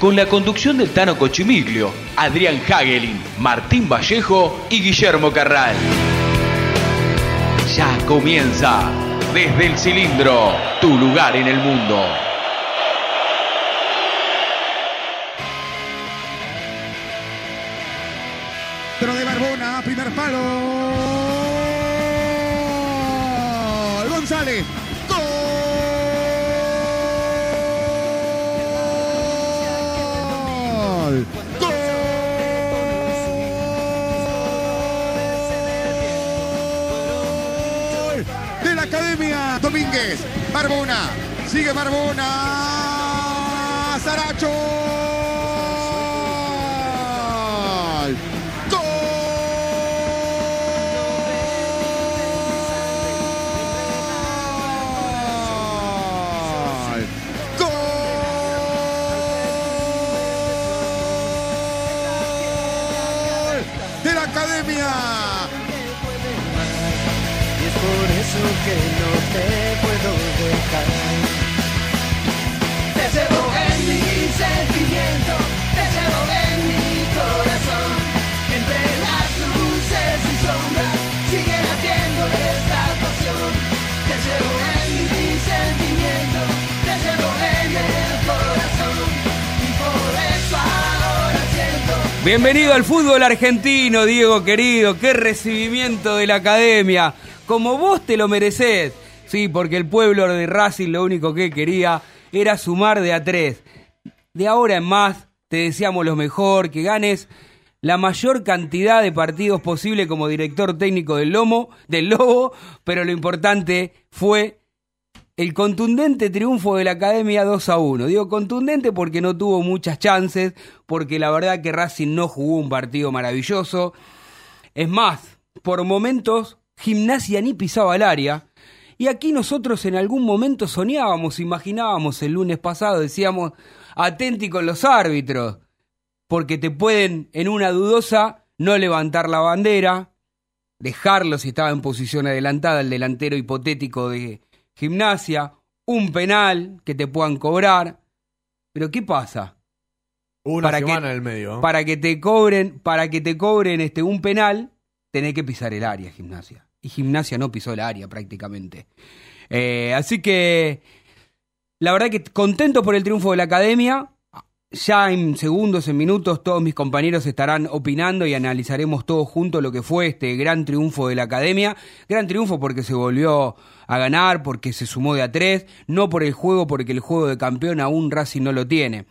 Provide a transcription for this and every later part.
Con la conducción del Tano Cochimiglio, Adrián Hagelin, Martín Vallejo y Guillermo Carral. Ya comienza desde el cilindro, tu lugar en el mundo. Pero de Barbona, primer palo. Domínguez. Barbona. Sigue Barbona. Saracho. Academia. Y es por eso que no te puedo dejar. Te llevo en mi sentimiento, te llevo en mi corazón. Entre las luces y sombras, sigue latiendo esta pasión. Te llevo en mi sentimiento, te llevo en el corazón. Y por eso ahora siento. Bienvenido al fútbol argentino, Diego querido. Qué recibimiento de la academia. Como vos te lo merecés. Sí, porque el pueblo de Racing lo único que quería era sumar de a tres. De ahora en más, te deseamos lo mejor, que ganes la mayor cantidad de partidos posible como director técnico del Lomo, del Lobo, pero lo importante fue el contundente triunfo de la Academia 2 a 1. Digo contundente porque no tuvo muchas chances, porque la verdad que Racing no jugó un partido maravilloso. Es más, por momentos Gimnasia ni pisaba el área. Y aquí nosotros en algún momento soñábamos, imaginábamos el lunes pasado, decíamos, atenti con los árbitros, porque te pueden en una dudosa no levantar la bandera, dejarlo si estaba en posición adelantada el delantero hipotético de gimnasia, un penal que te puedan cobrar. Pero ¿qué pasa? Una Para semana que- en el medio. Para que te cobren, para que te cobren este un penal, tenés que pisar el área, gimnasia. Y gimnasia no pisó el área prácticamente. Eh, así que la verdad que contento por el triunfo de la academia. Ya en segundos, en minutos, todos mis compañeros estarán opinando y analizaremos todos juntos lo que fue este gran triunfo de la academia. Gran triunfo porque se volvió a ganar, porque se sumó de a tres, no por el juego, porque el juego de campeón aún Racing no lo tiene.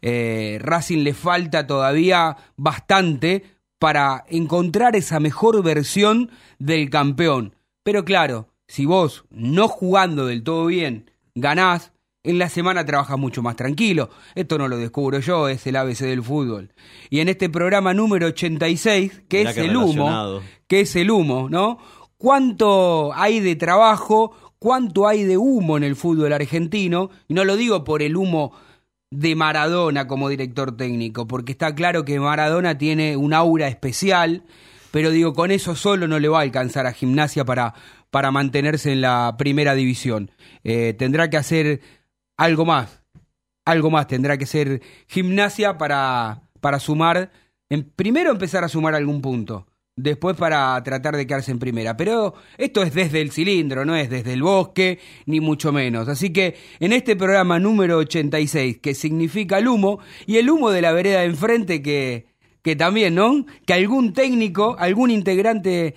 Eh, Racing le falta todavía bastante para encontrar esa mejor versión del campeón. Pero claro, si vos no jugando del todo bien ganás, en la semana trabajas mucho más tranquilo. Esto no lo descubro yo, es el ABC del fútbol. Y en este programa número 86, que Mirá es qué el humo, que es el humo, ¿no? ¿Cuánto hay de trabajo? ¿Cuánto hay de humo en el fútbol argentino? Y no lo digo por el humo de Maradona como director técnico, porque está claro que Maradona tiene un aura especial, pero digo, con eso solo no le va a alcanzar a Gimnasia para, para mantenerse en la primera división. Eh, tendrá que hacer algo más, algo más tendrá que ser Gimnasia para, para sumar, en, primero empezar a sumar algún punto, después para tratar de quedarse en primera. Pero esto es desde el cilindro, no es desde el bosque, ni mucho menos. Así que en este programa número 86, que significa el humo, y el humo de la vereda de enfrente que, que también, ¿no? Que algún técnico, algún integrante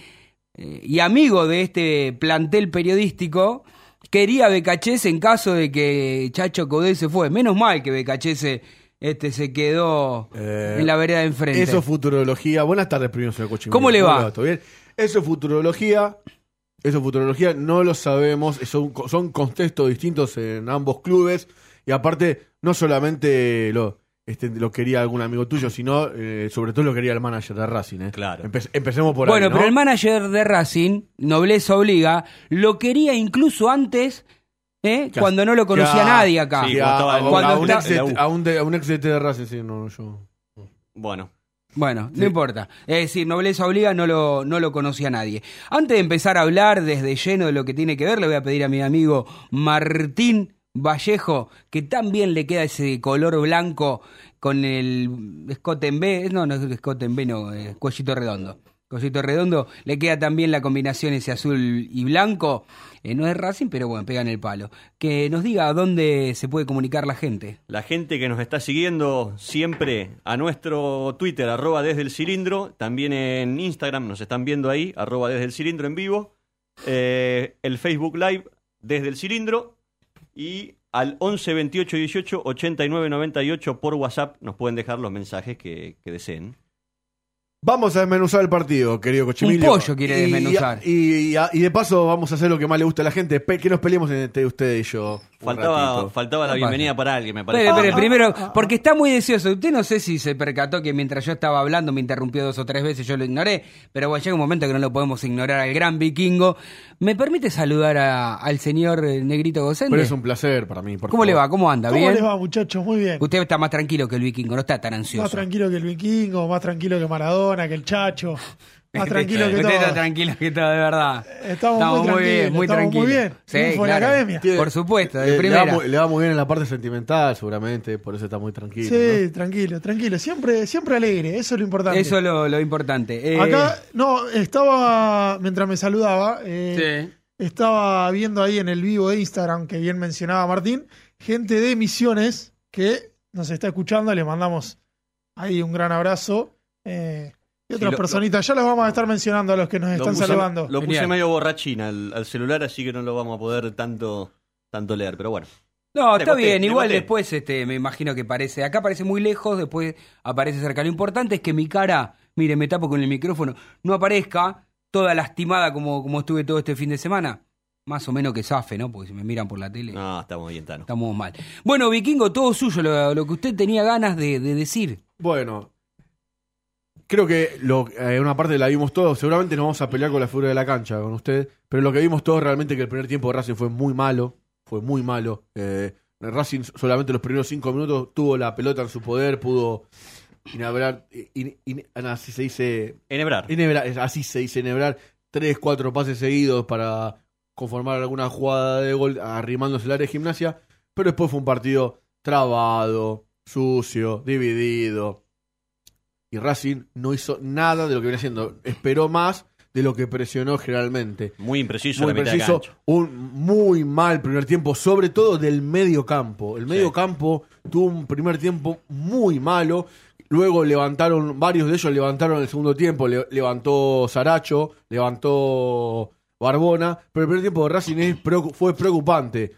eh, y amigo de este plantel periodístico quería Becachese en caso de que Chacho Codé se fue. Menos mal que Becachese este, se quedó Eh, en la vereda de enfrente. Eso es futurología. Buenas tardes, primero, señor Cochín. ¿Cómo le va? ¿Todo bien? Eso es futurología. Eso es futurología, no lo sabemos, son, son contextos distintos en ambos clubes y aparte no solamente lo, este, lo quería algún amigo tuyo, sino eh, sobre todo lo quería el manager de Racing. ¿eh? Claro. Empe- empecemos por Bueno, ahí, ¿no? pero el manager de Racing, Nobleza Obliga, lo quería incluso antes, ¿eh? Cuando no lo conocía que a- nadie acá. Sí, a, un está- ex de- a un de- a un ex de, de Racing, sí, no, yo. Bueno, Bueno, no importa. Es decir, Nobleza Obliga no lo, no lo conocía nadie. Antes de empezar a hablar desde lleno de lo que tiene que ver, le voy a pedir a mi amigo Martín Vallejo, que también le queda ese color blanco con el escote en B. No, no es escote en B, no, es cuellito redondo. Cuellito redondo, le queda también la combinación ese azul y blanco. Eh, no es Racing, pero bueno, pegan el palo. Que nos diga dónde se puede comunicar la gente. la gente que nos está siguiendo siempre a nuestro Twitter, arroba desde el cilindro, también en Instagram nos están viendo ahí, arroba desde el cilindro en vivo, eh, el Facebook Live desde el cilindro y al 11 28 18 89 98 por WhatsApp nos pueden dejar los mensajes que deseen. Vamos a desmenuzar el partido, querido Cochimilio. Un pollo quiere Y- desmenuzar. Y, y- y de paso vamos a hacer lo que más le gusta a la gente, pe- que nos peleemos entre usted y yo. Faltaba, faltaba la ¿Qué bienvenida pasa? para alguien, me parece. Espere, primero, porque está muy deseoso. Usted no sé si se percató que mientras yo estaba hablando me interrumpió dos o tres veces, yo lo ignoré, pero bueno, llega un momento que no lo podemos ignorar al gran vikingo. ¿Me permite saludar a- al señor eh, Negrito Gocende? Pero es un placer para mí. por ¿Cómo le favor. va? ¿Cómo anda? ¿Cómo ¿Bien? les va, muchachos? Muy bien. Usted está más tranquilo que el vikingo, no está tan ansioso. Más tranquilo que el vikingo, más tranquilo que Maradona, que el Chacho. Más tranquilo que Usted todo. está tranquilo que todo, de verdad. Estamos muy bien, tranquilos, muy estamos muy tranquilos. bien. Sí, de la claro. academia. Tiene- Por supuesto, de le, va muy, le va muy bien en la parte sentimental, seguramente, por eso está muy tranquilo. Sí, ¿no? tranquilo, tranquilo. Siempre, siempre alegre, eso es lo importante. Eso es lo, lo importante. Eh, Acá, no, estaba, mientras me saludaba, eh, sí. estaba viendo ahí en el vivo de Instagram, que bien mencionaba Martín, gente de Misiones que nos está escuchando, le mandamos ahí un gran abrazo. eh, y otras lo- personitas, ya los vamos a estar mencionando a los que nos Lo están puse- saludando. Lo puse Genial. medio borrachín al, al celular, así que no lo vamos a poder tanto, tanto leer, pero bueno. No, está bien, igual después este, me imagino que parece, acá parece muy lejos, después aparece cerca. Lo importante es que mi cara, mire, me tapo con el micrófono, no aparezca toda lastimada como, como estuve todo este fin de semana. Más o menos que zafe, ¿no? Porque si me miran por la tele, No, estamos bien, Tano. estamos mal. Bueno, Vikingo, todo suyo, lo, lo que usted tenía ganas de, de decir. Bueno, creo que lo, eh, una parte la vimos todos. Seguramente nos vamos a pelear con la figura de la cancha con usted. Pero lo que vimos todos realmente que el primer tiempo de Racing fue muy malo. Fue muy malo. Eh, Racing solamente los primeros cinco minutos tuvo la pelota en su poder, pudo enhebrar, in- in- así se dice, Enebrar. enhebrar, así se dice enhebrar, tres, cuatro pases seguidos para conformar alguna jugada de gol arrimándose el área de gimnasia. Pero después fue un partido trabado, sucio, dividido. Y Racing no hizo nada de lo que viene haciendo. Esperó más de lo que presionó generalmente. Muy impreciso Muy preciso, un muy mal primer tiempo, sobre todo del medio campo. El medio Sí. campo tuvo un primer tiempo muy malo. Luego levantaron, varios de ellos levantaron el segundo tiempo. Le- levantó Saracho, levantó Barbona. Pero el primer tiempo de Racing es fue preocupante.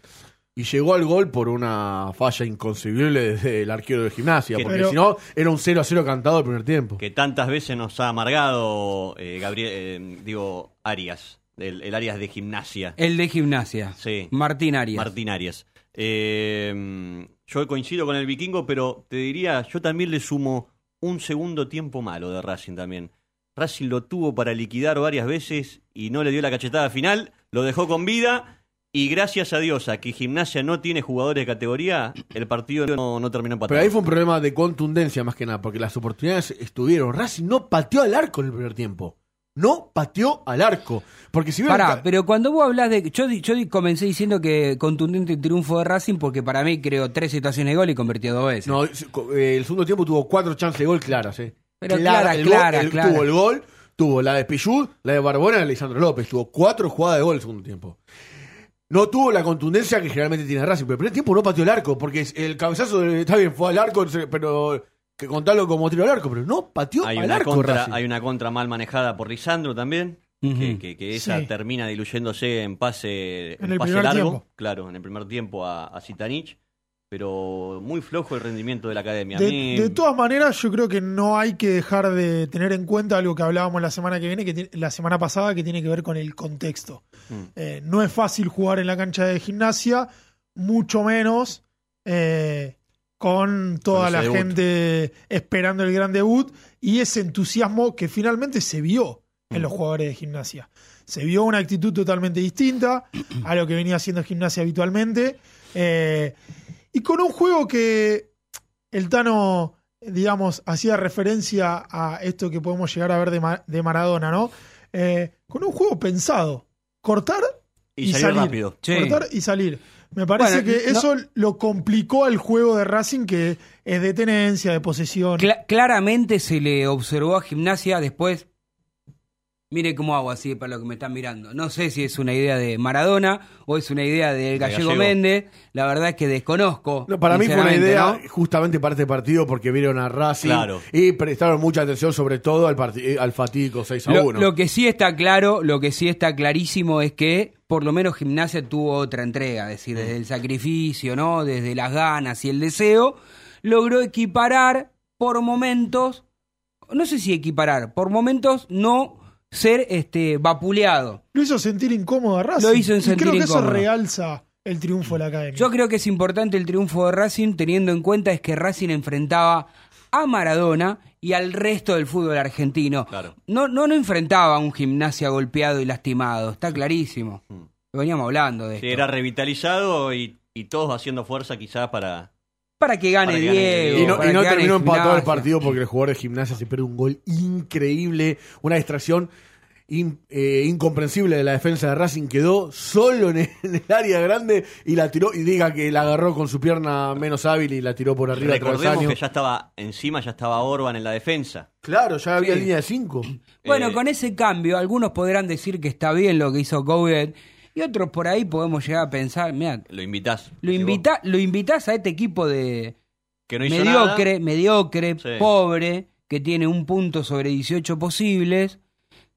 Y llegó al gol por una falla inconcebible del arquero de gimnasia. Que- Porque si no, era un 0 a 0 cantado el primer tiempo. Que tantas veces nos ha amargado eh, Gabriel, eh, digo, Arias, el, el Arias de gimnasia. El de gimnasia. Sí. Martín Arias. Martín Arias. Eh, yo coincido con el vikingo, pero te diría, yo también le sumo un segundo tiempo malo de Racing también. Racing lo tuvo para liquidar varias veces y no le dio la cachetada final, lo dejó con vida y gracias a Dios a que Gimnasia no tiene jugadores de categoría, el partido no, no terminó empatado. Pero ahí fue un problema de contundencia más que nada, porque las oportunidades estuvieron. Racing no pateó al arco en el primer tiempo. No pateó al arco. Porque si Pará, pero cuando vos hablas de. Yo, yo comencé diciendo que contundente triunfo de Racing porque para mí creó tres situaciones de gol y convirtió dos veces. No, eh, el segundo tiempo tuvo cuatro chances de gol claras, ¿eh? Pero clara, el clara, gol, el- clara. Tuvo el gol, tuvo la de Pillud, la de Barbona y la de Lisandro López. Tuvo cuatro jugadas de gol el segundo tiempo. No tuvo la contundencia que generalmente tiene Racing, pero el primer tiempo no pateó el arco, porque el cabezazo, de- está bien, fue al arco, pero que contarlo como tiro al arco, pero no pateó hay al una, arco contra, Racing. hay una contra mal manejada por Lisandro también, que, que- que esa Sí. termina diluyéndose en pase, En el pase primer largo, tiempo. claro, en el primer tiempo a, a Zitanich. Pero muy flojo el rendimiento de la academia. De, mí- de todas maneras, yo creo que no hay que dejar de tener en cuenta algo que hablábamos la semana que viene, que la semana pasada, que tiene que ver con el contexto. Mm. Eh, no es fácil jugar en la cancha de gimnasia, mucho menos eh, con toda Con la debut. gente esperando el gran debut y ese entusiasmo que finalmente se vio en Mm. los jugadores de gimnasia. Se vio una actitud totalmente distinta a lo que venía haciendo gimnasia habitualmente. eh, y con un juego que el Tano, digamos, hacía referencia a esto que podemos llegar a ver de, de Maradona, ¿no? Eh, con un juego pensado. Cortar y salir salir. rápido. Sí. cortar y salir. Me parece Bueno, que no- eso lo complicó al juego de Racing, que es de tenencia, de posesión. Cla- claramente se le observó a Gimnasia después. Mire cómo hago así para lo que me están mirando. No sé si es una idea de Maradona o es una idea del Gallego, Gallego. Méndez. La verdad es que desconozco. No, para mí fue una idea ¿no? justamente para este partido porque vieron a Racing Claro. y prestaron mucha atención sobre todo al, eh, al fatídico 6 a Lo, 1. lo que sí está claro, lo que sí está clarísimo es que por lo menos Gimnasia tuvo otra entrega, es decir, desde el sacrificio, ¿no? Desde las ganas y el deseo, logró equiparar por momentos, no sé si equiparar, por momentos no ser este vapuleado. Lo hizo sentir incómodo a Racing. Lo hizo y sentir creo que incómodo. eso realza el triunfo de la academia. Yo creo que es importante el triunfo de Racing teniendo en cuenta es que Racing enfrentaba a Maradona y al resto del fútbol argentino. Claro. No, no, no enfrentaba a un gimnasia golpeado y lastimado, está clarísimo. Lo veníamos hablando de Sí, esto. era revitalizado y, y todos haciendo fuerza quizás para... Para que gane Para que gane Diego. Y no, y no terminó empatado el partido porque el jugador de gimnasia se pierde un gol increíble, una distracción in- eh, incomprensible de la defensa de Racing. Quedó solo en el, en el área grande y la tiró, y diga que la agarró con su pierna menos hábil y la tiró por arriba Recordemos travesaño. que ya estaba encima, ya estaba Orban en la defensa. Claro, ya había Sí. línea de 5. Bueno, Eh, con ese cambio, algunos podrán decir que está bien lo que hizo Coudet y otros por ahí podemos llegar a pensar, mira, Lo invitás. lo, invita, lo invitas a este equipo de Que no hizo mediocre, nada. mediocre, Sí. pobre, que tiene un punto sobre 18 posibles,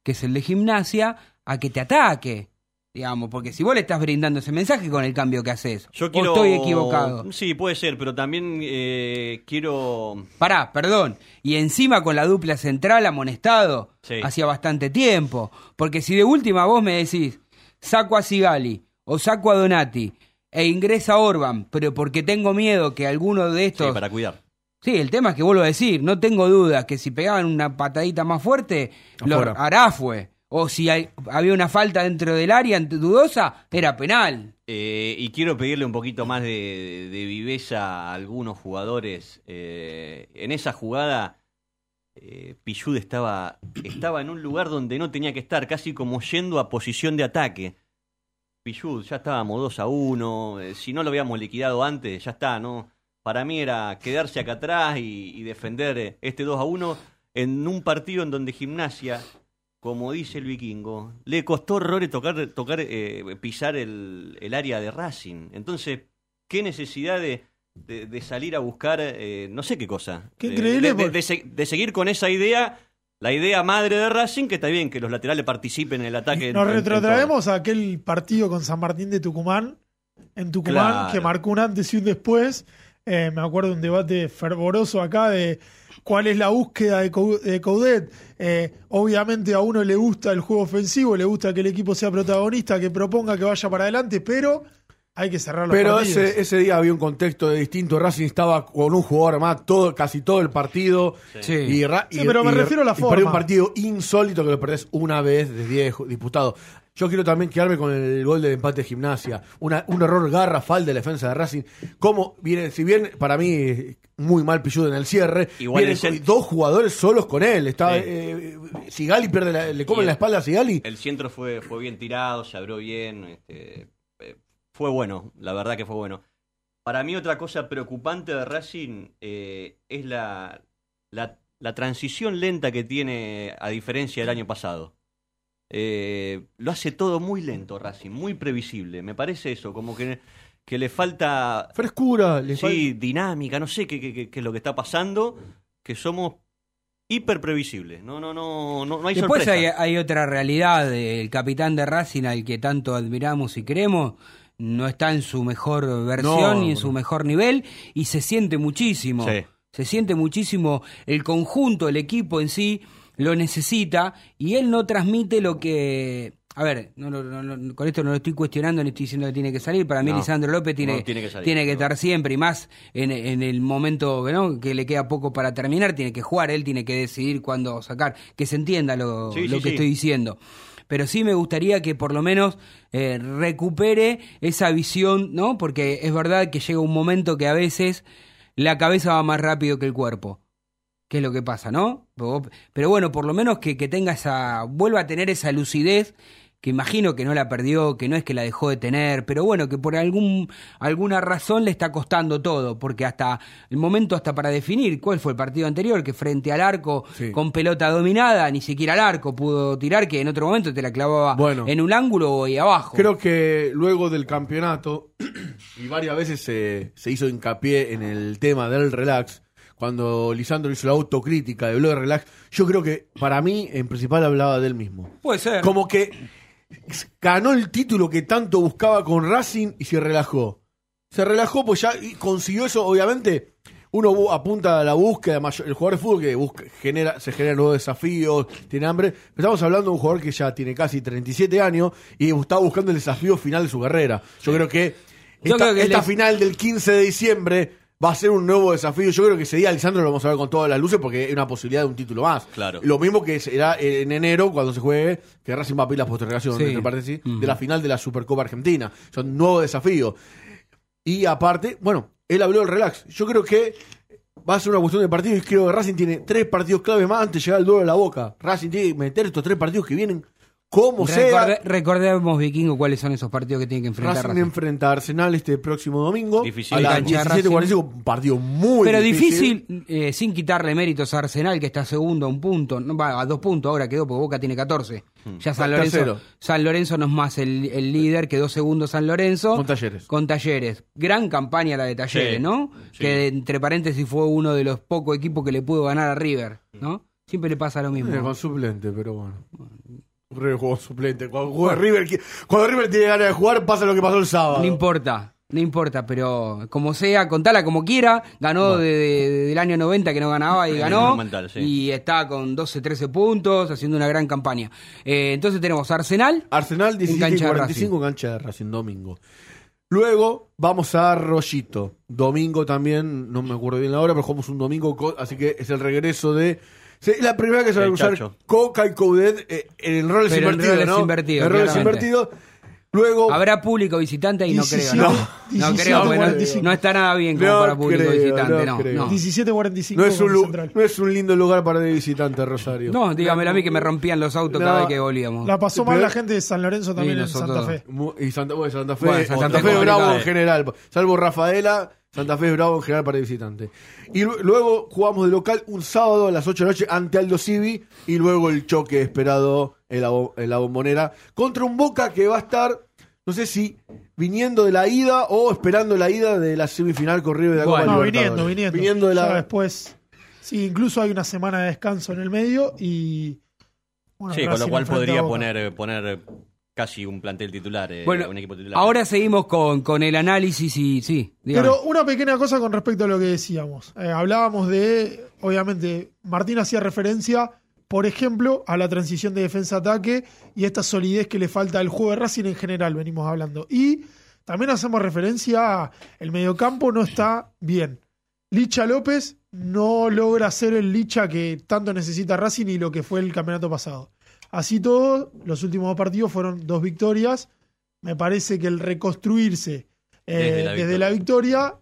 que es el de gimnasia, a que te ataque. Digamos, porque si vos le estás brindando ese mensaje con el cambio que haces, Yo o estoy equivocado. Sí, puede ser, pero también eh, quiero... Pará, perdón. Y encima con la dupla central amonestado, Sí. hacía bastante tiempo. Porque si de última vos me decís, saco a Sigali o saco a Donati e ingresa Orban, pero porque tengo miedo que alguno de Sí, estos... para cuidar. Sí, el tema es que vuelvo a decir, no tengo dudas que si pegaban una patadita más fuerte, lo hará fue. O si hay- había una falta dentro del área ante- dudosa, era penal. Eh, y quiero pedirle un poquito más de, de viveza a algunos jugadores. Eh, en esa jugada, eh, Pichud estaba, estaba en un lugar donde no tenía que estar, casi como yendo a posición de ataque. Pichud, ya estábamos 2 a 1. eh, si no lo habíamos liquidado antes, ya está, ¿no? Para mí era quedarse acá atrás y, defender eh, este 2 a 1 en un partido en donde Gimnasia, como dice el vikingo, le costó horrores tocar, tocar eh, pisar el, el área de Racing. Entonces, ¿qué necesidad de, de- de salir a buscar eh, no sé qué cosa? Qué Eh, increíble De, seguir con esa idea, la idea madre de Racing, que está bien que los laterales participen en el ataque. Nos en- en retrotraemos a aquel partido con San Martín de Tucumán, en Tucumán, Claro. que marcó un antes y un después. Eh, me acuerdo de un debate fervoroso acá de cuál es la búsqueda de Coudet. Eh, obviamente a uno le gusta el juego ofensivo, le gusta que el equipo sea protagonista, que proponga que vaya para adelante, pero hay que cerrar los Pero partidos. ese, ese día había un contexto de distinto. Racing estaba con un jugador más todo, casi todo el partido. Sí. Y, Ra- Sí, y- pero me y- refiero a la forma. un partido insólito que lo perdés una vez de 10 disputados. Yo quiero también quedarme con el gol del empate de gimnasia. Una, un error garrafal de la defensa de Racing. Como viene, si bien para mí muy mal pilludo en el cierre, Igual vienen el dos jugadores solos con él. Está, Sí. eh, Sigali pierde la- le comen Y la el- espalda a Sigali. El centro fue, fue bien tirado, se abrió bien. este, fue bueno, la verdad que fue bueno. Para mí otra cosa preocupante de Racing eh, es la, la, la transición lenta que tiene a diferencia del año pasado. Eh, lo hace todo muy lento Racing, muy previsible. Me parece eso, como que, que le falta Frescura. le sí, dinámica, no sé qué, qué- qué- qué es lo que está pasando, que somos hiper previsibles. No, no, no, no, no hay Después hay, sorpresa. hay otra realidad, el capitán de Racing al que tanto admiramos y queremos, no está en su mejor versión No, ni en su mejor nivel y se siente muchísimo. Sí. Se siente muchísimo el conjunto, el equipo en sí lo necesita y él no transmite lo que... A ver, no, no, no, con esto no lo estoy cuestionando ni estoy diciendo que tiene que salir. Para mí Lisandro López tiene, tiene que salir, tiene que no. estar siempre y más en, en el momento que le queda poco para terminar, tiene que jugar, él tiene que decidir cuándo sacar, que se entienda lo, Sí, lo sí, que sí. estoy diciendo. Pero sí me gustaría que por lo menos eh, recupere esa visión, ¿no? Porque es verdad que llega un momento que a veces la cabeza va más rápido que el cuerpo. ¿Qué es lo que pasa, no? Pero bueno, por lo menos que, que tenga esa, vuelva a tener esa lucidez que imagino que no la perdió, que no es que la dejó de tener, pero bueno, que por algún, alguna razón le está costando todo, porque hasta el momento, hasta para definir cuál fue el partido anterior, que frente al arco, Sí. con pelota dominada, ni siquiera al arco pudo tirar, que en otro momento te la clavaba Bueno. en un ángulo y abajo. Creo que luego del campeonato, y varias veces se, se hizo hincapié en el tema del relax, cuando Lisandro hizo la autocrítica de blog relax, yo creo que para mí en principal hablaba de él mismo. Puede ser. Como que ganó el título que tanto buscaba con Racing y se relajó. Se relajó pues ya consiguió eso, obviamente. Uno apunta a la búsqueda, el jugador de fútbol que busca, genera, se genera nuevos desafíos, tiene hambre. Estamos hablando de un jugador que ya tiene casi 37 años y está buscando el desafío final de su carrera. Yo creo que esta, creo que esta le- final del 15 de diciembre va a ser un nuevo desafío. Yo creo que ese día Alessandro lo vamos a ver con todas las luces porque es una posibilidad de un título más. Claro. Lo mismo que será en enero cuando se juegue, que Racing va a pedir la postergación, Sí. entre paréntesis, de la final de la Supercopa Argentina. Son nuevos desafíos. Y aparte, bueno, él habló del relax. Yo creo que va a ser una cuestión de partidos y creo que Racing tiene tres partidos clave más antes de llegar al duelo de la boca. Racing tiene que meter estos tres partidos que vienen como sea. Recorde- recordemos, Vikingo, cuáles son esos partidos que tiene que enfrentar Racing Racing. enfrenta a Arsenal este próximo domingo. Difícil. A las Cancha de 17.45, un partido muy Pero difícil, eh, sin quitarle méritos a Arsenal, que está segundo a un punto, no, va a dos puntos, ahora quedó porque Boca tiene 14. Ya San Lorenzo, Tercero. San Lorenzo no es más el, el líder, quedó segundo San Lorenzo. Con Talleres. Con Talleres. Gran campaña la de Talleres, Sí, ¿no? sí. Que entre paréntesis fue uno de los pocos equipos que le pudo ganar a River, ¿no? Siempre le pasa lo mismo. Eh, con suplente, pero bueno. River jugó suplente. Cuando, juega River, cuando River tiene ganas de jugar, pasa lo que pasó el sábado. No importa, no importa, pero como sea, contala como quiera, ganó de- de- del año 90 que no ganaba y ganó, sí. y está con 12, 13 puntos, haciendo una gran campaña. Eh, entonces tenemos Arsenal, Arsenal 17 y cancha de 45, cancha de Racing, domingo. Luego vamos a Rollito. Domingo también, no me acuerdo bien la hora, pero jugamos un domingo, así que es el regreso de. Sí, Es la primera que se va a El usar. Coca y Coudet eh, en roles Pero en invertidos, roles ¿no? invertidos, En roles claramente. invertidos. Luego. habrá público visitante y no creo, 17, ¿no? No 17, creo, porque no- 45. no, está nada bien como No para público creo, visitante, no no. creo. No, 17.45 no, es un, no es un lindo lugar para ir visitante, Rosario. No, dígamelo a mí que me rompían los autos cada vez que volvíamos. La pasó mal Pero- la gente de San Lorenzo también Sí, en. Santa Fe. Y Santa, bueno, Santa Fe, Bueno, Santa Santa Fe Fe complicado. bravo en general, salvo Rafaela, Santa Fe es bravo en general para ir visitante. Y lu- luego jugamos de local un sábado a las 8 de la noche ante Aldo Civi y luego el choque esperado en la, en la bombonera contra un Boca que va a estar, no sé si viniendo de la ida o esperando la ida de la semifinal con River de la Bueno, Copa No, viniendo, viniendo. Viniendo de Ya la... después. Sí, incluso hay una semana de descanso en el medio y. bueno, Sí, con lo cual podría poner, poner casi un plantel titular, eh, Bueno, un equipo titular. ahora seguimos con, con el análisis y sí, dígame. Pero una pequeña cosa con respecto a lo que decíamos. Eh, hablábamos de, obviamente, Martín hacía referencia, por ejemplo, a la transición de defensa-ataque y esta solidez que le falta al juego de Racing en general, venimos hablando. Y también hacemos referencia a el mediocampo no está bien. Licha López no logra ser el Licha que tanto necesita Racing y lo que fue el campeonato pasado. Así todo, los últimos dos partidos fueron dos victorias. Me parece que el reconstruirse eh, Desde la desde la victoria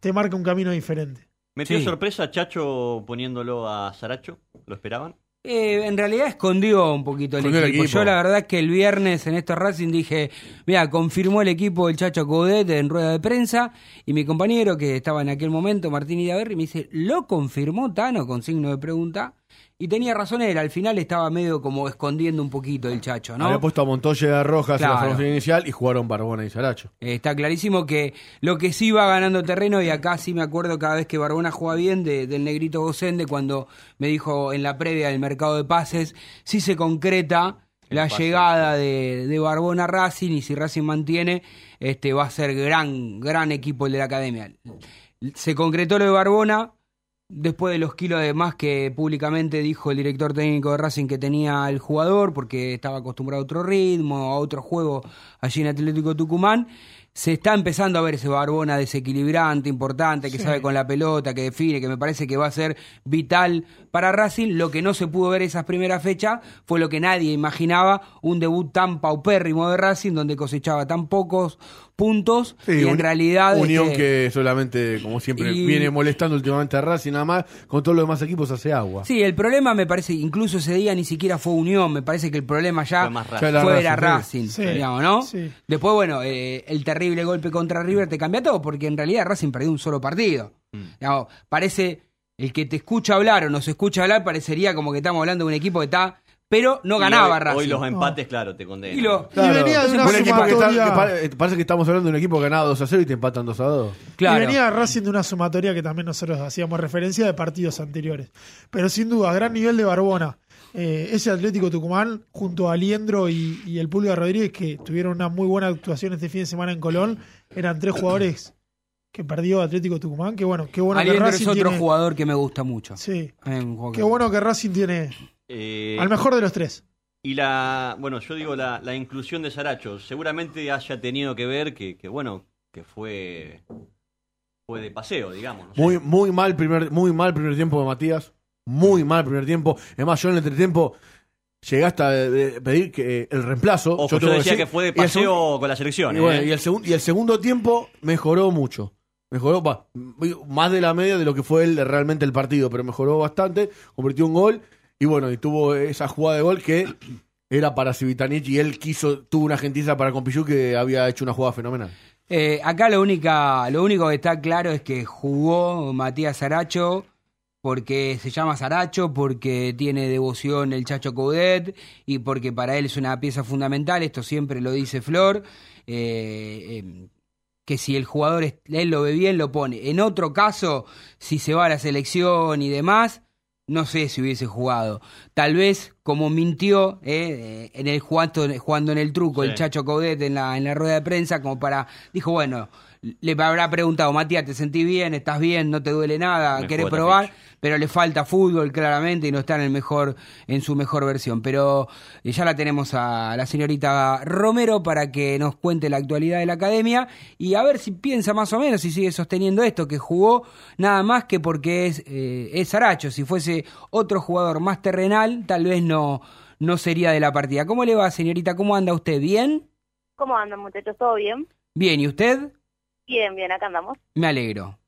te marca un camino diferente. ¿Metió Sí. sorpresa Chacho poniéndolo a Saracho? ¿Lo esperaban? Eh, en realidad escondió un poquito el Escondió el equipo. equipo. Yo la verdad es que el viernes en estos Racing dije, mira, confirmó el equipo el Chacho Coudet en rueda de prensa y mi compañero que estaba en aquel momento, Martín Idaverri, me dice, ¿lo confirmó Tano? con signo de pregunta. Y tenía razón él, al final estaba medio como escondiendo un poquito el Chacho, ¿no? Había puesto a Montoya Rojas en la Claro. formación inicial y jugaron Barbona y Saracho. Está clarísimo que lo que sí va ganando terreno, y acá sí me acuerdo cada vez que Barbona juega bien, de- del negrito Gosende, cuando me dijo en la previa del mercado de pases, sí se concreta la llegada de, de Barbona a Racing y si Racing mantiene, este va a ser gran, gran equipo el de la academia. Se concretó lo de Barbona después de los kilos de más que públicamente dijo el director técnico de Racing que tenía el jugador porque estaba acostumbrado a otro ritmo, a otro juego allí en Atlético Tucumán. Se está empezando a ver ese Barbona desequilibrante, importante, que Sí. sabe con la pelota, que define, que me parece que va a ser vital para Racing. Lo que no se pudo ver esas primeras fechas fue lo que nadie imaginaba, un debut tan paupérrimo de Racing, donde cosechaba tan pocos puntos Sí, y en realidad... Unión este, que solamente, como siempre, y- viene molestando últimamente a Racing, nada más, con todos los demás equipos hace agua. Sí, el problema me parece, incluso ese día ni siquiera fue Unión, me parece que el problema ya Fue era Racing, Racing, sí. digamos, ¿no? Sí. Después, bueno, eh, el terrible golpe contra River te cambia todo, porque en realidad Racing perdió un solo partido. Digamos, parece, el que te escucha hablar o nos escucha hablar, parecería como que estamos hablando de un equipo que está, pero no ganaba hoy, Racing. Hoy los empates, claro, te condenan. Y lo- Y venía de una un equipo que está- sumatoria- que pare- parece que estamos hablando de un equipo que ganaba 2 a 0 y te empatan 2 a 2. claro. Y venía Racing de una sumatoria que también nosotros hacíamos referencia de partidos anteriores. Pero sin duda, gran nivel de Barbona. Eh, ese Atlético Tucumán, junto a Aliendro y, y el Pulga Rodríguez, que tuvieron una muy buena actuación este fin de semana en Colón, eran tres jugadores que perdió Atlético Tucumán. Que bueno, qué bueno que Aliendro Racing es otro tiene. jugador que me gusta mucho. Sí, qué que- bueno que Racing tiene Eh, al mejor de los tres. Y la, bueno, yo digo la, la inclusión de Saracho, seguramente haya tenido que ver que, que bueno, que fue fue de paseo, digamos. no sé. Muy, muy mal primer, muy mal primer tiempo de Matías. Muy mal primer tiempo. Es más, yo en el entretiempo llegué hasta pedir que eh, el reemplazo. Ojo, yo, tengo decía decir- que fue de paseo con la selección. Y, bueno, ¿eh? y el segun- y el segundo tiempo mejoró mucho. Mejoró va, más de la media de lo que fue el, realmente el partido, pero mejoró bastante. Convirtió un gol y bueno, y tuvo esa jugada de gol que era para Civitanich y él quiso, tuvo una gentileza para Compillú que había hecho una jugada fenomenal. Eh, acá lo, única, lo único que está claro es que jugó Matías Saracho porque se llama Saracho, porque tiene devoción el Chacho Coudet y porque para él es una pieza fundamental, esto siempre lo dice Flor, eh, eh, que si el jugador él lo ve bien, lo pone. En otro caso, si se va a la selección y demás, no sé si hubiese jugado. Tal vez como mintió eh, eh, en el jugando, jugando en el truco Sí. el Chacho Coudet en la, en la rueda de prensa, como para, dijo, bueno, le habrá preguntado, Matías, ¿te sentís bien? ¿Estás bien? ¿No te duele nada? Me ¿Querés probar? Pero le falta fútbol claramente y no está en el mejor, en su mejor versión. Pero eh, ya la tenemos a la señorita Romero para que nos cuente la actualidad de la academia y a ver si piensa más o menos si sigue sosteniendo esto, que jugó nada más que porque es, eh, es Saracho. Si fuese otro jugador más terrenal, tal vez no, no sería de la partida. ¿Cómo le va, señorita? ¿Cómo anda usted? ¿Bien? ¿Cómo andan, muchachos? ¿Todo bien? Bien, ¿y usted? Bien, bien, acá andamos. Me alegro.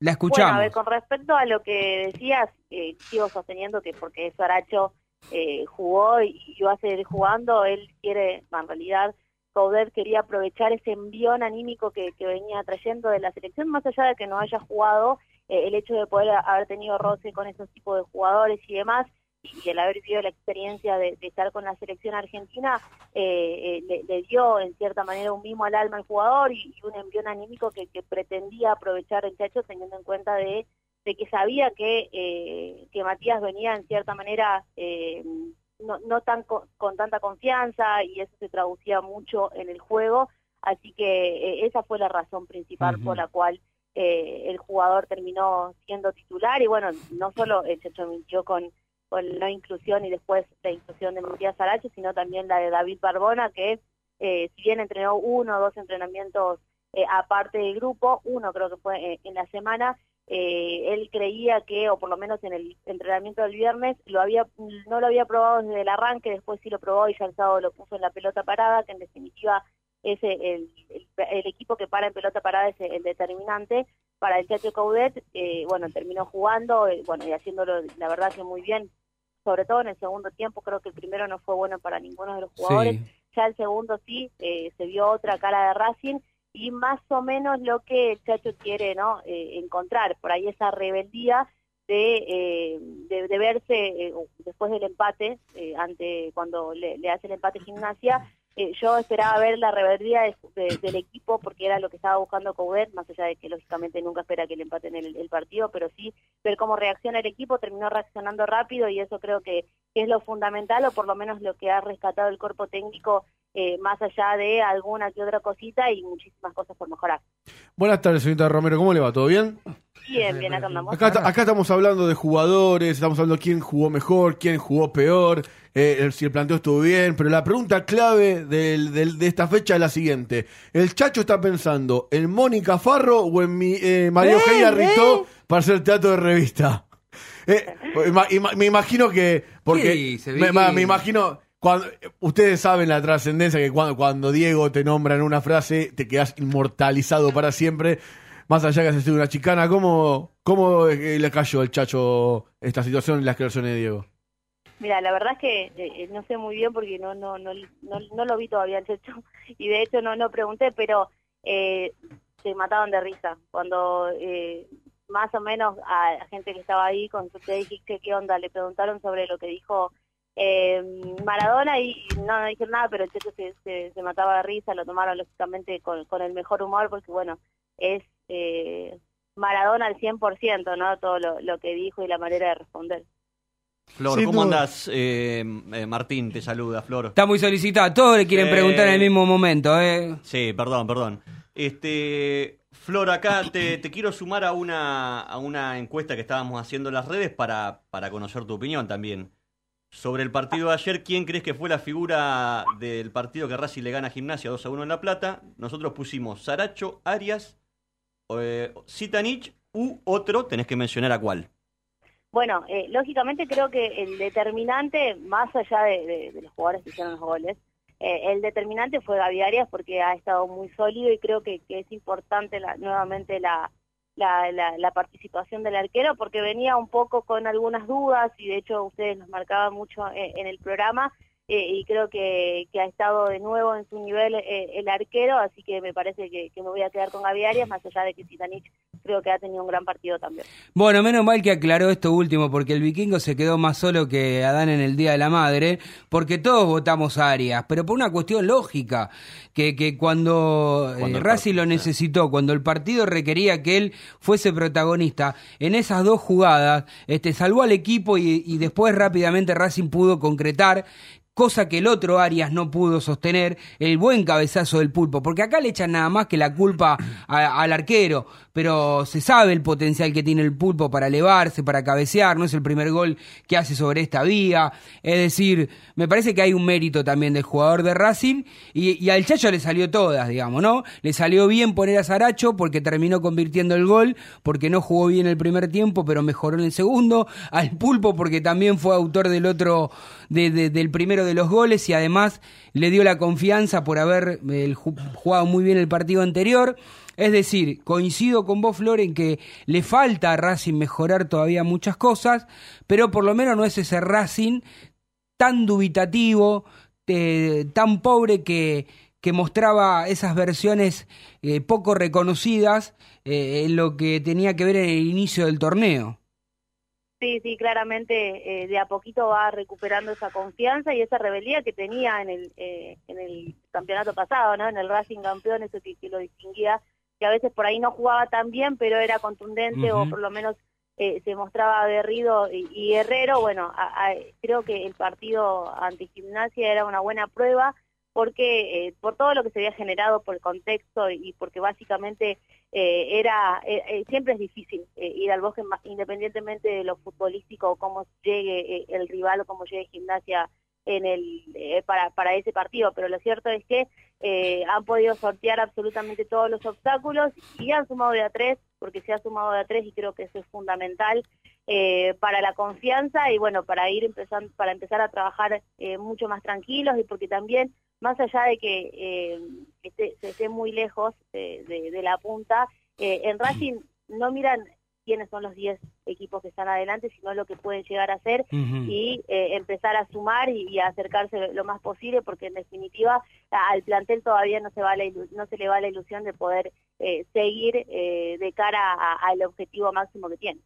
La Bueno, escuchamos. a ver, con respecto a lo que decías, eh, sigo sosteniendo que porque Saracho eh, jugó y, y va a seguir jugando, él quiere, en realidad, Coudet quería aprovechar ese envión anímico que, que venía trayendo de la selección, más allá de que no haya jugado, eh, el hecho de poder haber tenido roce con esos tipos de jugadores y demás, y el haber vivido la experiencia de, de estar con la selección argentina, eh, eh, le, le dio en cierta manera un mimo al alma al jugador y, y un envión anímico que, que pretendía aprovechar el chacho teniendo en cuenta de, de que sabía que, eh, que Matías venía en cierta manera eh, no, no tan co- con tanta confianza y eso se traducía mucho en el juego, así que eh, esa fue la razón principal por la cual eh, el jugador terminó siendo titular. Y bueno, no solo el Chacho mintió con con la inclusión y después la inclusión de Matías Saracho, sino también la de David Barbona, que eh, si bien entrenó uno o dos entrenamientos eh, aparte del grupo, uno creo que fue eh, en la semana, eh, él creía que, o por lo menos en el entrenamiento del viernes, lo había no lo había probado desde el arranque, después sí lo probó y ya el sábado lo puso en la pelota parada, que en definitiva es el, equipo que para en pelota parada es el determinante. Para el Chacho Coudet, eh, bueno, terminó jugando, bueno, y haciéndolo, la verdad que muy bien, sobre todo en el segundo tiempo, creo que el primero no fue bueno para ninguno de los jugadores, Sí. ya el segundo sí, eh, se vio otra cara de Racing, y más o menos lo que el Chacho quiere, ¿no?, eh, encontrar, por ahí esa rebeldía de, eh, de, de verse, después del empate, ante cuando le, le hace el empate gimnasia, eh, yo esperaba ver la rebeldía de- de- del equipo porque era lo que estaba buscando Coudet, más allá de que lógicamente nunca espera que le empaten el, el partido, pero sí ver cómo reacciona el equipo, terminó reaccionando rápido y eso creo que, que es lo fundamental o por lo menos lo que ha rescatado el cuerpo técnico eh, más allá de alguna que otra cosita y muchísimas cosas por mejorar. Buenas tardes, señorita Romero. ¿Cómo le va? ¿Todo bien? Bien, bien, acá andamos. Acá, acá estamos hablando de jugadores, estamos hablando de quién jugó mejor, quién jugó peor, eh, el- si el planteo estuvo bien, pero la pregunta clave del- del- de esta fecha es la siguiente. ¿El Chacho está pensando en Mónica Farro o en mi, eh, María ¿Eh? Eugenia Ritó para hacer teatro de revista? Eh, ima- ima- me imagino que... Porque ¿Qué dice, me, me imagino... Cuando, ustedes saben la trascendencia que cuando, cuando Diego te nombra en una frase te quedas inmortalizado para siempre. Más allá que has sido una chicana, ¿cómo, cómo eh, le cayó al chacho esta situación en las creaciones de Diego? Mira, la verdad es que eh, no sé muy bien porque no no no no, no lo vi todavía el Checho y de hecho no no pregunté, pero eh, se mataban de risa cuando eh, más o menos a la gente que estaba ahí con su te dije ¿qué, onda, le preguntaron sobre lo que dijo eh, Maradona y no, no dijeron nada, pero el Checho se, se, se mataba de risa, lo tomaron lógicamente con, con el mejor humor porque bueno, es eh, Maradona al 100%, ¿no? Todo lo, lo que dijo y la manera de responder. Flor, Sin ¿cómo duda. andás? Eh, eh, Martín te saluda, Flor. Está muy solicitada. Todos le quieren Eh, preguntar en el mismo momento, ¿eh? Sí, perdón, perdón. Este, Flor, acá te, te quiero sumar a una, a una encuesta que estábamos haciendo en las redes para, para conocer tu opinión también. Sobre el partido de ayer, ¿quién crees que fue la figura del partido que Racing le gana a Gimnasia 2 a 1 en La Plata? Nosotros pusimos Saracho, Arias, eh, Zitanich u otro, tenés que mencionar a cuál. Bueno, eh, lógicamente creo que el determinante, más allá de los jugadores que hicieron los goles, eh, el determinante fue Gaby Arias porque ha estado muy sólido y creo que, que es importante la- nuevamente la, la, la- la participación del arquero porque venía un poco con algunas dudas y de hecho ustedes nos marcaban mucho eh, en el programa eh, y creo que, que ha estado de nuevo en su nivel eh, el arquero, así que me parece que, que me voy a quedar con Gaby Arias, más allá de que Zitanich creo que ha tenido un gran partido también. Bueno, menos mal que aclaró esto último, porque el vikingo se quedó más solo que Adán en el Día de la Madre, porque todos votamos a Arias, pero por una cuestión lógica, que, que cuando, Cuando eh, Racing lo necesitó, cuando el partido requería que él fuese protagonista, en esas dos jugadas, este, salvó al equipo y, y después rápidamente Racing pudo concretar cosa que el otro Arias no pudo sostener, el buen cabezazo del pulpo, porque acá le echan nada más que la culpa al arquero, pero se sabe el potencial que tiene el pulpo para elevarse, para cabecear, no es el primer gol que hace sobre esta vía, es decir, me parece que hay un mérito también del jugador de Racing y, y al Chacho le salió todas, digamos, ¿no? Le salió bien poner a Saracho porque terminó convirtiendo el gol, porque no jugó bien el primer tiempo, pero mejoró en el segundo, al pulpo porque también fue autor del otro, de- de- del primero de los goles y además le dio la confianza por haber eh, jugado muy bien el partido anterior. Es decir, coincido con vos, Flor, en que le falta a Racing mejorar todavía muchas cosas, pero por lo menos no es ese Racing tan dubitativo, eh, tan pobre que, mostraba esas versiones eh, poco reconocidas eh, en lo que tenía que ver en el inicio del torneo. Sí, sí, claramente eh, de a poquito va recuperando esa confianza y esa rebeldía que tenía en el eh, en el campeonato pasado, ¿no? En el Racing campeón, eso que lo distinguía, que a veces por ahí no jugaba tan bien, pero era contundente o por lo menos eh, se mostraba aguerrido y, y guerrero. Bueno, a- a- creo que el partido ante Gimnasia era una buena prueba porque eh, por todo lo que se había generado por el contexto y porque básicamente eh, era eh, siempre es difícil ir al bosque independientemente de lo futbolístico o cómo llegue el rival o cómo llegue gimnasia en el eh, para para ese partido pero lo cierto es que eh, han podido sortear absolutamente todos los obstáculos y han sumado de a tres porque se ha sumado de a tres y creo que eso es fundamental eh, para la confianza y bueno para ir empezando para empezar a trabajar eh, mucho más tranquilos y porque también más allá de que esté- se esté muy lejos de, de- la punta, en Racing no miran quiénes son los 10 equipos que están adelante, sino lo que pueden llegar a ser y eh, empezar a sumar y, y a acercarse lo más posible, porque en definitiva al plantel todavía no se, va la no se le va la ilusión de poder eh, seguir eh, de cara al objetivo máximo que tiene.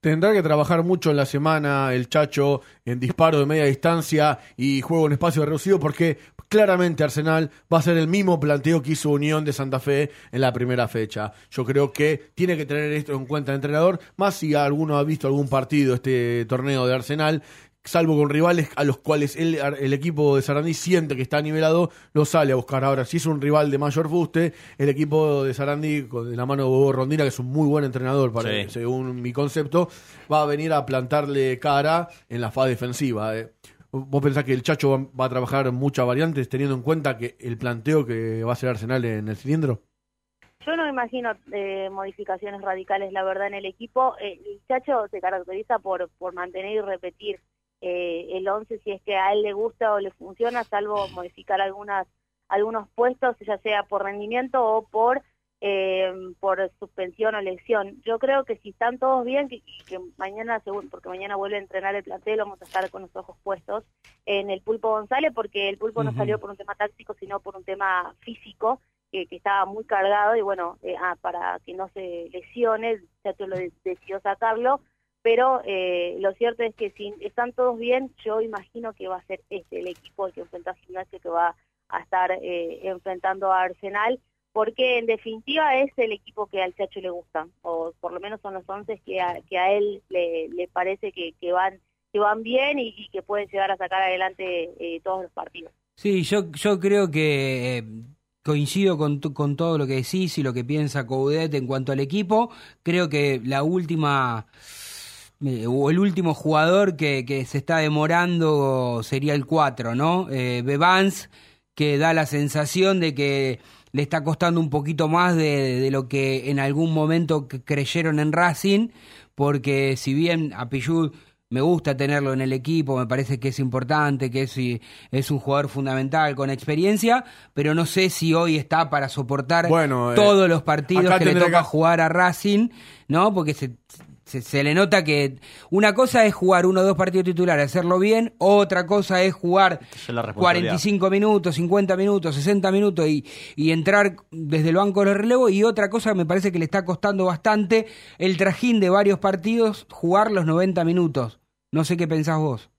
Tendrá que trabajar mucho en la semana el Chacho en disparo de media distancia y juego en espacio reducido porque claramente Arsenal va a ser el mismo planteo que hizo Unión de Santa Fe en la primera fecha. Yo creo que tiene que tener esto en cuenta el entrenador, más si alguno ha visto algún partido este torneo de Arsenal, salvo con rivales a los cuales el, el equipo de Sarandí siente que está nivelado, lo sale a buscar. Ahora, si es un rival de mayor fuste, el equipo de Sarandí, con la mano de Bobo Rondina, que es un muy buen entrenador, para, Sí. según mi concepto, va a venir a plantarle cara en la fase defensiva. eh. ¿Vos pensás que el Chacho va, va a trabajar muchas variantes teniendo en cuenta que el planteo que va a hacer Arsenal en el cilindro? Yo no imagino eh, modificaciones radicales, la verdad, en el equipo. Eh, el Chacho se caracteriza por, por mantener y repetir eh, el 11 si es que a él le gusta o le funciona, salvo modificar algunas algunos puestos, ya sea por rendimiento o por eh, por suspensión o lesión. Yo creo que si están todos bien, que, que mañana, porque mañana vuelve a entrenar el plantel, vamos a estar con los ojos puestos en el Pulpo González, porque el Pulpo no salió por un tema táctico, sino por un tema físico, que, que estaba muy cargado y bueno, eh, ah, para que no se lesione, el Chacho lo de- decidió sacarlo, pero eh, lo cierto es que si están todos bien, yo imagino que va a ser este el equipo que enfrenta a Gimnasia que va a estar eh, enfrentando a Arsenal, porque en definitiva es el equipo que al Chacho le gusta, o por lo menos son los once que a, que a él le, le parece que, que van que van bien y, que pueden llegar a sacar adelante eh, todos los partidos. Sí, yo, yo creo que coincido con, con todo lo que decís y lo que piensa Coudet en cuanto al equipo. Creo que la última eh, o el último jugador que, que se está demorando sería el 4, ¿no? Eh, Bevans, que da la sensación de que le está costando un poquito más de, de lo que en algún momento creyeron en Racing, porque si bien a me gusta tenerlo en el equipo, me parece que es importante, que es, es un jugador fundamental con experiencia, pero no sé si hoy está para soportar Bueno, eh, todos los partidos que le toca que- jugar a Racing, ¿no? Porque se, se, se le nota que una cosa es jugar uno o dos partidos titulares, hacerlo bien, otra cosa es jugar Esa es la responsabilidad. 45 minutos, 50 minutos, 60 minutos y, y entrar desde el banco de los relevos. Y otra cosa que me parece que le está costando bastante el trajín de varios partidos, jugar los 90 minutos. No sé qué pensás vos.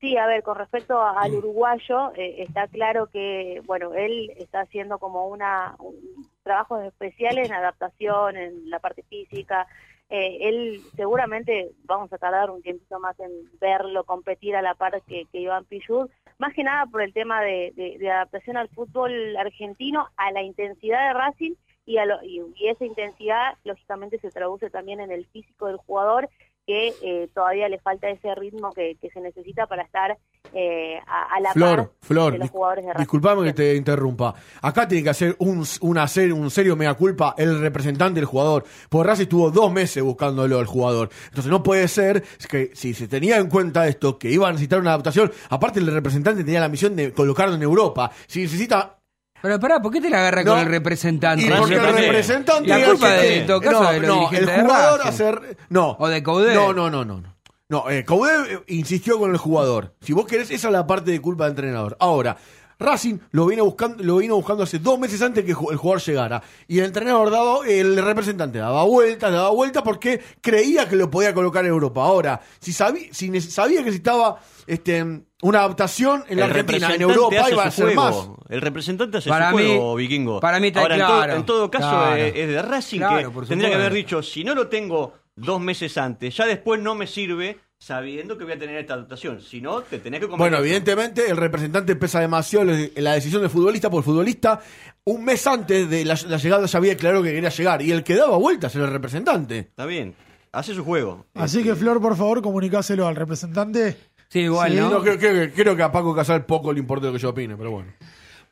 Sí, a ver, con respecto a- al uruguayo, eh, está claro que, bueno, él está haciendo como una un, trabajos especiales en adaptación, en la parte física. Eh, él seguramente vamos a tardar un tiempito más en verlo competir a la par que, que Iván Pichud, más que nada por el tema de, de- de adaptación al fútbol argentino, a la intensidad de Racing y, a lo- y, y esa intensidad lógicamente se traduce también en el físico del jugador que eh, todavía le falta ese ritmo que, que se necesita para estar eh, a, a la Flor, par Flor, de los jugadores de disculpame que te interrumpa. Acá tiene que hacer un, una un serio mea culpa el representante del jugador. Porque Racing estuvo dos meses buscándolo al jugador. Entonces no puede ser que si se tenía en cuenta esto, que iba a necesitar una adaptación, aparte el representante tenía la misión de colocarlo en Europa. Si necesita... Pero pará, ¿por qué te la agarra No, con el representante? Y porque el representante... La culpa que- de, en todo caso, no, de los el jugador Racing. hacer... No. O de Coudet. No, no, no, no. no. No, eh, Coudet eh, insistió con el jugador. Si vos querés, esa es la parte de culpa del entrenador. Ahora, Racing lo vino buscando, lo vino buscando hace dos meses antes que el jugador llegara. Y el entrenador daba, el representante daba vueltas, daba vueltas porque creía que lo podía colocar en Europa. Ahora, si sabía, si sabía que necesitaba este, una adaptación en la El Argentina, en Europa hace iba a ser más. El representante hace Para su mí- juego, vikingo. para mí está Ahora, en todo- claro, En todo, caso, claro. eh, es de Racing Claro, que tendría que haber dicho, si no lo tengo dos meses antes, ya después no me sirve sabiendo que voy a tener esta adaptación. Si no, te tenés que comer. Bueno, evidentemente el representante pesa demasiado en la decisión del futbolista, porque el futbolista un mes antes de la, la llegada ya había claro que quería llegar y el que daba vueltas era el representante. Está bien. Hace su juego. Así que, Flor, por favor, comunicáselo al representante. Sí, igual, Sí, ¿no? No, creo, creo- creo que a Paco Casal poco le importa lo que yo opine, pero bueno.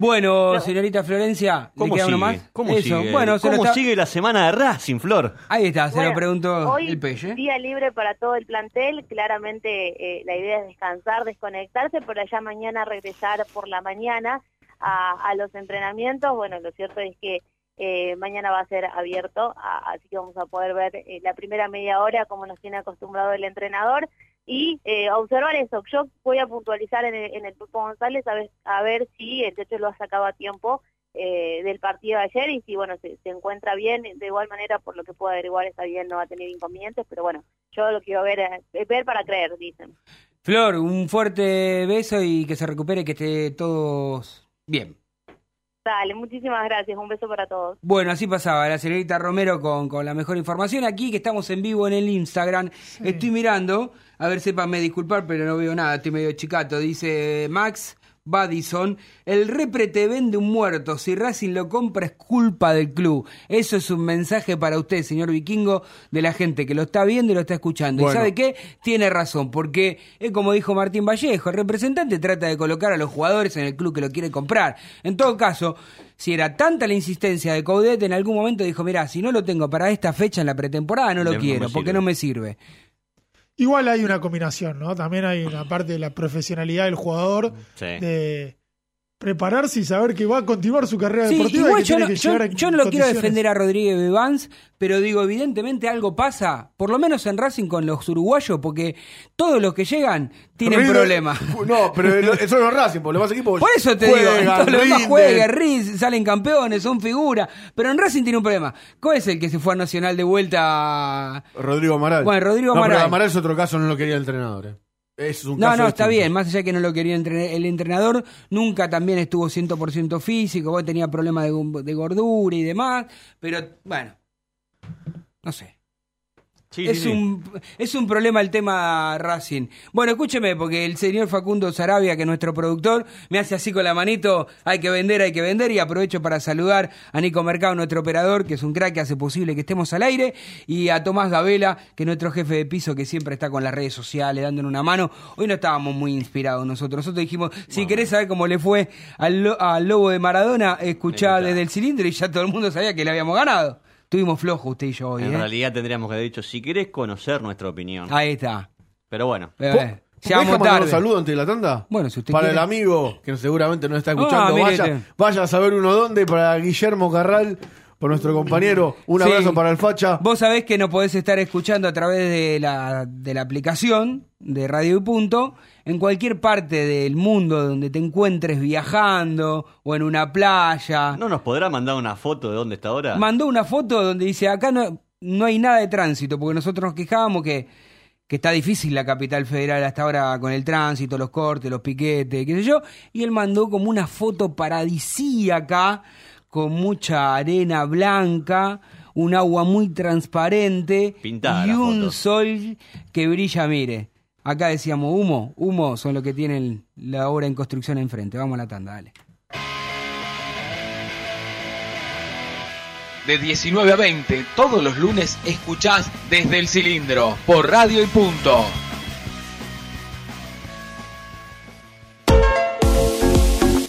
Bueno, señorita Florencia, ¿le ¿Cómo queda sigue? uno más? ¿Cómo Eso, sigue? bueno, se lo ¿Cómo está- sigue la semana de Racing, Flor? Ahí está, se Bueno, lo preguntó hoy el Pelle. día libre para todo el plantel, claramente eh, la idea es descansar, desconectarse, pero ya mañana regresar por la mañana a, a los entrenamientos. Bueno, lo cierto es que eh, mañana va a ser abierto, a- así que vamos a poder ver eh, la primera media hora como nos tiene acostumbrado el entrenador y eh, observar eso. Yo voy a puntualizar en el, en el Pulpo González a ver, a ver si el techo lo ha sacado a tiempo eh, del partido de ayer y si bueno se, encuentra bien de igual manera por lo que puedo averiguar está bien no va a tener inconvenientes pero bueno yo lo quiero ver eh, ver para creer dicen Flor, un fuerte beso y que se recupere, que esté todos bien. Dale muchísimas gracias un beso para todos Bueno, así pasaba la señorita Romero con, con la mejor información. Aquí que estamos en vivo en el Instagram, estoy mirando, a ver, sépanme disculpar, pero no veo nada, estoy medio chicato. Dice Max Badison, el repre te vende un muerto, si Racing lo compra es culpa del club. Eso es un mensaje para usted, señor vikingo, de la gente que lo está viendo y lo está escuchando. Bueno. ¿Y sabe qué? Tiene razón, porque es como dijo Martín Vallejo, el representante trata de colocar a los jugadores en el club que lo quiere comprar. En todo caso, si era tanta la insistencia de Coudet, en algún momento dijo, mira, si no lo tengo para esta fecha en la pretemporada, no lo quiero, porque no me sirve. Igual hay una combinación, ¿no? También hay una parte de la profesionalidad del jugador, Sí. de prepararse y saber que va a continuar su carrera Sí, deportiva y igual que yo tiene no, que yo- llegar a yo no lo quiero defender a Rodríguez Bevans, pero digo, evidentemente algo pasa, por lo menos en Racing con los uruguayos, porque todos los que llegan tienen problemas. No, pero eso no es Racing, por los demás equipos. Por eso te juegan, digo, todos los demás juegan, salen campeones, son figuras, pero en Racing tiene un problema. ¿Cuál es el que se fue a Nacional de vuelta? Rodrigo Amaral. Bueno, Rodrigo no, pero Amaral. Amaral es otro caso, no lo quería el entrenador. eh. Es un No, caso no, está distinto. bien, más allá que no lo quería entrenar, el entrenador nunca también estuvo 100% físico, vos tenía problemas de, de gordura y demás, pero bueno, no sé. Sí, es, sí, sí. Un, es un problema el tema Racing. Bueno, escúcheme, porque el señor Facundo Sarabia, que es nuestro productor, me hace así con la manito, hay que vender, hay que vender, y aprovecho para saludar a Nico Mercado, nuestro operador, que es un crack que hace posible que estemos al aire, y a Tomás Gabela, que es nuestro jefe de piso, que siempre está con las redes sociales, dándonos una mano. Hoy no estábamos muy inspirados nosotros. Nosotros dijimos, si querés saber cómo le fue al, lo- al Lobo de Maradona, Escuchá. desde el cilindro, y ya todo el mundo sabía que le habíamos ganado. Tuvimos flojo usted y yo hoy, En ¿eh? realidad tendríamos que haber dicho, si querés conocer nuestra opinión. Ahí está. Pero bueno. Eh, ¿Po- eh, ¿Me llegamos mandar tarde. un saludo ante la tanda? Bueno, si usted Para quiere. el amigo que seguramente no está escuchando, Ah, mire vaya, usted. vaya a saber uno dónde. Para Guillermo Carral, por nuestro compañero. Un Sí. abrazo para el Facha. Vos sabés que nos podés estar escuchando a través de la, de la aplicación de Radio y Punto en cualquier parte del mundo donde te encuentres viajando o en una playa. ¿No nos podrá mandar una foto de dónde está ahora? Mandó una foto donde dice, acá no, no hay nada de tránsito, porque nosotros nos quejábamos que, que está difícil la capital federal hasta ahora con el tránsito, los cortes, los piquetes, qué sé yo, y él mandó como una foto paradisíaca, con mucha arena blanca, un agua muy transparente Pintada y un foto. sol que brilla, mire. Acá decíamos humo, humo son lo que tienen la obra en construcción enfrente. Vamos a la tanda, dale. De 19 a 20, todos los lunes escuchás desde el cilindro, por radio y punto.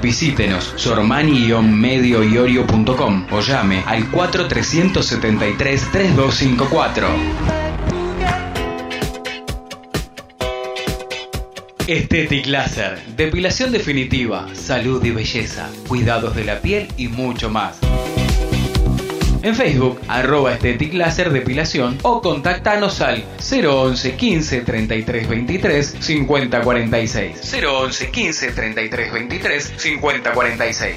Visítenos sormani-medioiorio.com o llame al 4373-3254. Estetic Laser, depilación definitiva, salud y belleza, cuidados de la piel y mucho más. En Facebook, arroba Estetic Laser Depilación o contactanos al 011 15 33 23 50 46. 011 15 33 23 50 46.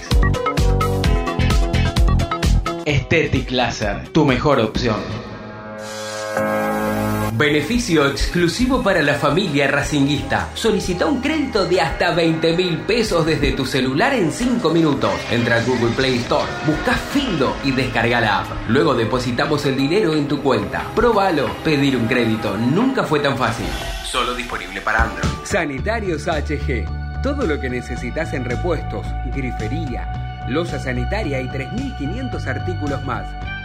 Estetic Laser, tu mejor opción. Beneficio exclusivo para la familia racinguista. Solicita un crédito de hasta 20 mil pesos desde tu celular en 5 minutos. Entra a Google Play Store, busca Findo y descarga la app. Luego depositamos el dinero en tu cuenta. Próbalo. Pedir un crédito nunca fue tan fácil. Solo disponible para Android. Sanitarios HG. Todo lo que necesitas en repuestos, grifería, losa sanitaria y 3.500 artículos más.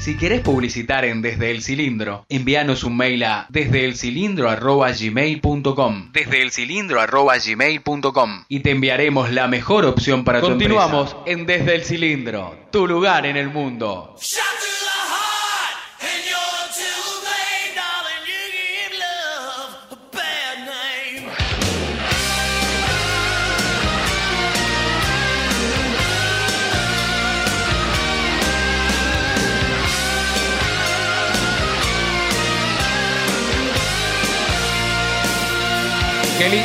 Si querés publicitar en Desde el Cilindro, envíanos un mail a desdeelcilindro@gmail.com, desdeelcilindro@gmail.com y te enviaremos la mejor opción para Continuamos tu empresa. en Desde el Cilindro, tu lugar en el mundo. Qué, li-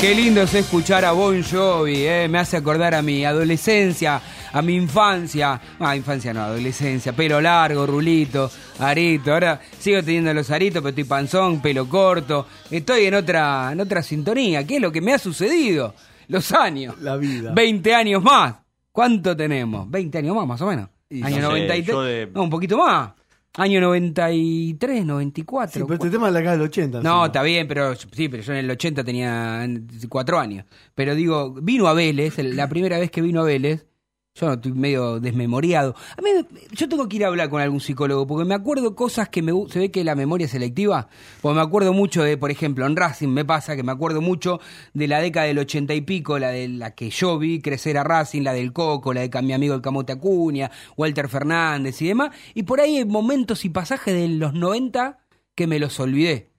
qué lindo es escuchar a Bon Jovi, eh, me hace acordar a mi adolescencia, a mi infancia. Ah, infancia no, adolescencia. Pelo largo, rulito, arito. Ahora sigo teniendo los aritos, pero estoy panzón, pelo corto. Estoy en otra, en otra sintonía. ¿Qué es lo que me ha sucedido? Los años. La vida. 20 años más. ¿Cuánto tenemos? 20 años más, más o menos. Y Año no sé, 93. yo de- No, un poquito más. Año 93, 94. Sí, pero este tema es la década del 80. No, encima. está bien, pero sí, pero yo en el 80 tenía cuatro años. Pero digo, vino a Vélez, la primera vez que vino a Vélez, yo no estoy medio desmemoriado. A mí, yo tengo que ir a hablar con algún psicólogo, porque me acuerdo cosas que me se ve que la memoria es selectiva, porque me acuerdo mucho de, por ejemplo, en Racing me pasa que me acuerdo mucho de la década del 80 y pico, la de la que yo vi crecer a Racing, la del Coco, la de mi amigo el Camote Acuña, Walter Fernández y demás, y por ahí hay momentos y pasajes de los 90 que me los olvidé.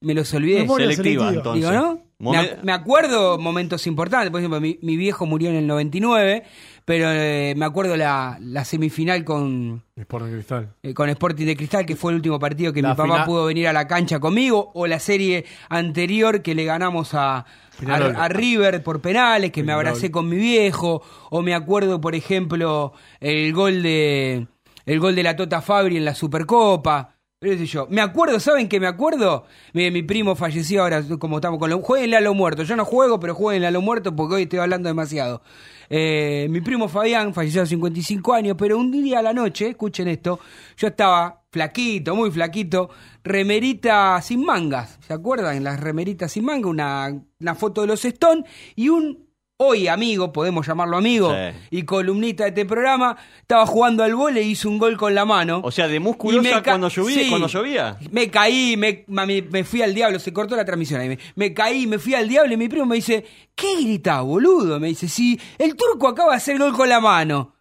Me los olvidé. Memoria Selectiva, selectiva. entonces. Digo, ¿no? Me, Momen- ac- me acuerdo momentos importantes, por ejemplo, mi, mi viejo murió en el 99, pero eh, me acuerdo la, la semifinal con, Sport de Cristal. eh, con Sporting de Cristal, que fue el último partido que La mi papá final- pudo venir a la cancha conmigo, o la serie anterior que le ganamos a, a, River por penales, que me abracé con mi viejo, o me acuerdo, por ejemplo, el gol de el gol de la Tota Fabri en la Supercopa. Qué sé yo. Me acuerdo, ¿saben qué me acuerdo? Mi, mi primo falleció ahora, como estamos con lo... Jueguenle a lo muerto. Yo no juego, pero jueguenle a lo muerto porque hoy estoy hablando demasiado. Eh, mi primo Fabián falleció a 55 años, pero un día a la noche, escuchen esto, yo estaba flaquito, muy flaquito, remerita sin mangas, ¿se acuerdan? Las remeritas sin manga, una, una foto de los Stone y un hoy amigo, podemos llamarlo amigo, Sí. y columnista de este programa, estaba jugando al vole y hizo un gol con la mano. O sea, de musculosa cuando llovía, Sí. cuando llovía. Me caí, me, me fui al diablo, se cortó la transmisión ahí. Me, me caí, me fui al diablo y mi primo me dice, ¿qué grita, boludo? Me dice, sí, el turco acaba de hacer gol con la mano.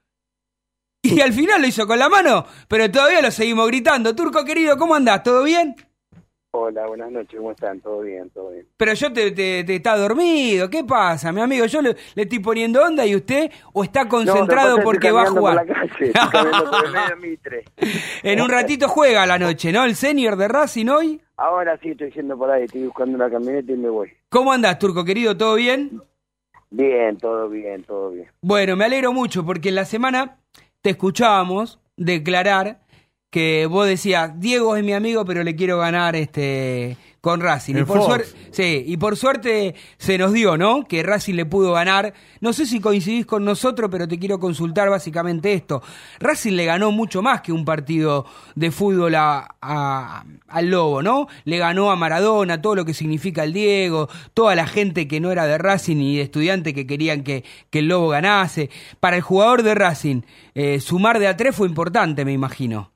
Y al final lo hizo con la mano, pero todavía lo seguimos gritando. Turco querido, ¿cómo andás? ¿Todo bien? Hola, buenas noches, ¿cómo están? ¿Todo bien? ¿Todo bien? Pero yo te, te, te está dormido, ¿qué pasa, mi amigo? Yo le, le estoy poniendo onda y usted o está concentrado No, porque va a jugar. por la calle, estoy caminando por el medio Mitre. En un ratito juega a la noche, ¿no? El senior de Racing hoy. Ahora sí estoy yendo por ahí, estoy buscando una camioneta y me voy. ¿Cómo andás, Turco querido? ¿Todo bien? Bien, todo bien, todo bien. Bueno, me alegro mucho porque en la semana te escuchábamos declarar que vos decías, Diego es mi amigo, pero le quiero ganar este con Racing. Y por, suerte, sí, y por suerte se nos dio, ¿no? Que Racing le pudo ganar. No sé si coincidís con nosotros, pero te quiero consultar básicamente esto. Racing le ganó mucho más que un partido de fútbol a- a- al Lobo, ¿no? Le ganó a Maradona, todo lo que significa el Diego, toda la gente que no era de Racing y de estudiantes que querían que, que el Lobo ganase. Para el jugador de Racing, eh, sumar de a tres fue importante, me imagino.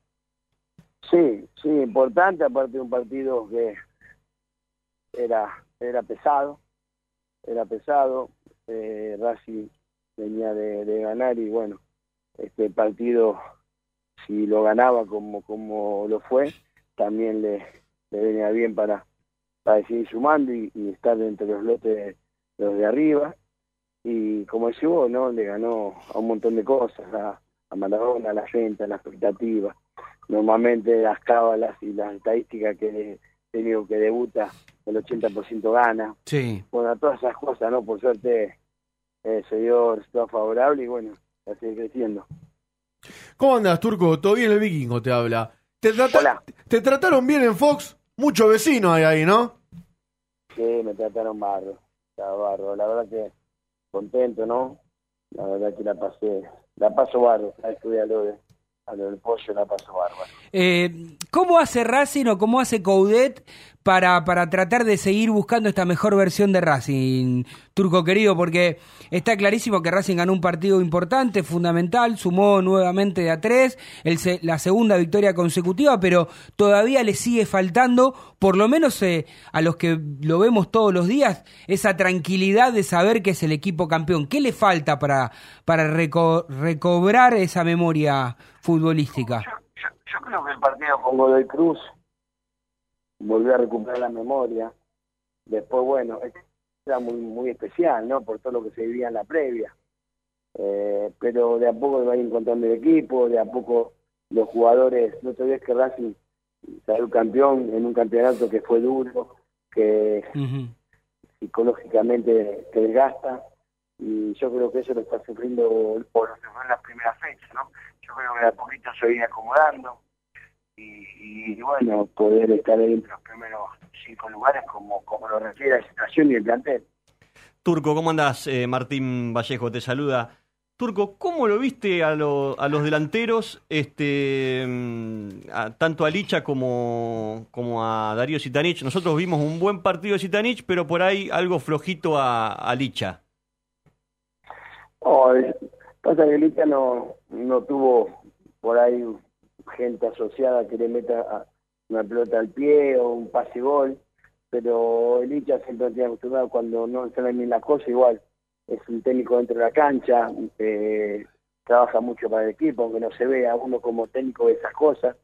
Sí, sí, importante, aparte de un partido que era era pesado, era pesado, eh, Racing venía de, ganar y bueno, este partido, si lo ganaba como, como lo fue, también le, le venía bien para, para seguir sumando y, y estar entre los lotes de los de arriba. Y como decís vos, ¿no? Le ganó a un montón de cosas, a, a Maradona, a la gente, a la expectativa. Normalmente las cábalas y las estadísticas que tenido que debuta, el 80% gana. Sí. Bueno, todas esas cosas, ¿no? Por suerte eh, se dio resultado favorable y bueno, a seguir creciendo. ¿Cómo andas, Turco? ¿Todo bien? El vikingo te habla. ¿Te, trata- Hola. ¿Te trataron bien en Fox? Mucho vecino hay ahí, ¿no? Sí, me trataron barro, estaba barro. La verdad que contento, ¿no? La verdad que la pasé, la paso barro, a estudiar lo de, a lo del pollo la pasó bárbaro. Eh, ¿Cómo hace Racing o cómo hace Coudet para, para tratar de seguir buscando esta mejor versión de Racing, Turco querido? Porque está clarísimo que Racing ganó un partido importante, fundamental, sumó nuevamente de a tres, la segunda victoria consecutiva, pero todavía le sigue faltando, por lo menos eh, a los que lo vemos todos los días, esa tranquilidad de saber que es el equipo campeón. ¿Qué le falta para, para reco- recobrar esa memoria futbolística? Yo creo que el partido con Godoy Cruz volvió a recuperar la memoria. Después, bueno, era muy muy especial, ¿no? Por todo lo que se vivía en la previa. Eh, pero de a poco va a ir encontrando el equipo, de a poco los jugadores, no te olvides que Racing salió campeón en un campeonato que fue duro, que psicológicamente te desgasta y yo creo que eso lo está sufriendo o lo sufrió en las primeras fechas, ¿no? Yo creo que de a poquito se viene acomodando y, y, bueno, poder estar ahí entre los primeros cinco lugares como, como lo requiere la situación y el plantel. Turco, ¿cómo andás? Eh, Martín Vallejo te saluda. Turco, ¿cómo lo viste a, lo- a los delanteros, este, mm, a- tanto a Licha como, como a Darío Sitanich? Nosotros vimos un buen partido de Sitanich, pero por ahí algo flojito a, a Licha. Oh, es- pasa que Licha no, no tuvo por ahí gente asociada que le meta una pelota al pie o un pase gol, pero el Licha siempre tiene acostumbrado cuando no sale bien la cosa, igual es un técnico dentro de la cancha, eh, trabaja mucho para el equipo, aunque no se vea uno como técnico de esas cosas.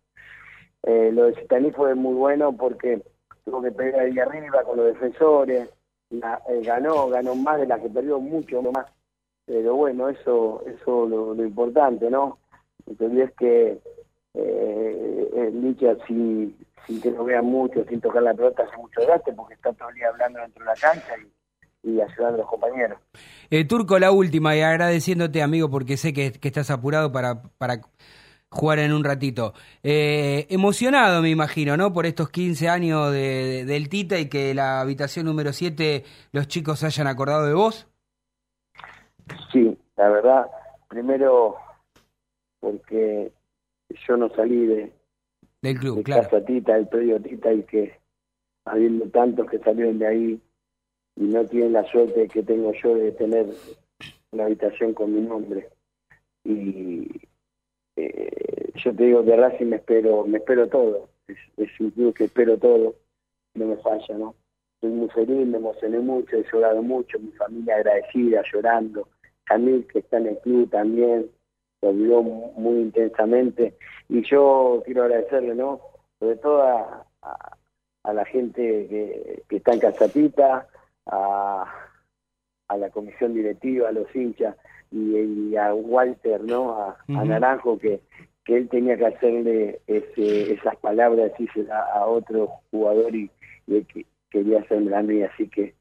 Eh, lo de Citaní fue muy bueno porque tuvo que pelear ahí arriba con los defensores, la- eh, ganó, ganó más de la que perdió, mucho más. Pero bueno, eso eso lo, lo importante, ¿no? No te olvides que eh, el Licha, sin, sin que lo vean mucho, sin tocar la pelota, hace mucho gasto porque está todo el día hablando dentro de la cancha y, y ayudando a los compañeros. Eh, Turco, la última, y agradeciéndote, amigo, porque sé que, que estás apurado para, para jugar en un ratito. Eh, emocionado, me imagino, ¿no? Por estos 15 años de, de- del Tita y que la habitación número 7 los chicos se hayan acordado de vos. Sí, la verdad, primero porque yo no salí de, Del club, de claro. casa Tita, del predio Tita, y que habiendo tantos que salieron de ahí y no tienen la suerte que tengo yo de tener una habitación con mi nombre. Y eh, yo te digo, de Racing me espero, me espero todo. Es, es un club que espero todo, no me falla, ¿no? Estoy muy feliz, me emocioné mucho, he llorado mucho, mi familia agradecida, llorando. Camil, que está en el club también, lo vivió mu- muy intensamente. Y yo quiero agradecerle, ¿no? Sobre todo a, a- a la gente que, que está en Casatita, a, a la comisión directiva, a los hinchas y, y a Walter, ¿no? A, a. Naranjo, que, que él tenía que hacerle ese, esas palabras, decírsela a otro jugador y, y él que- quería hacerme a mí, así que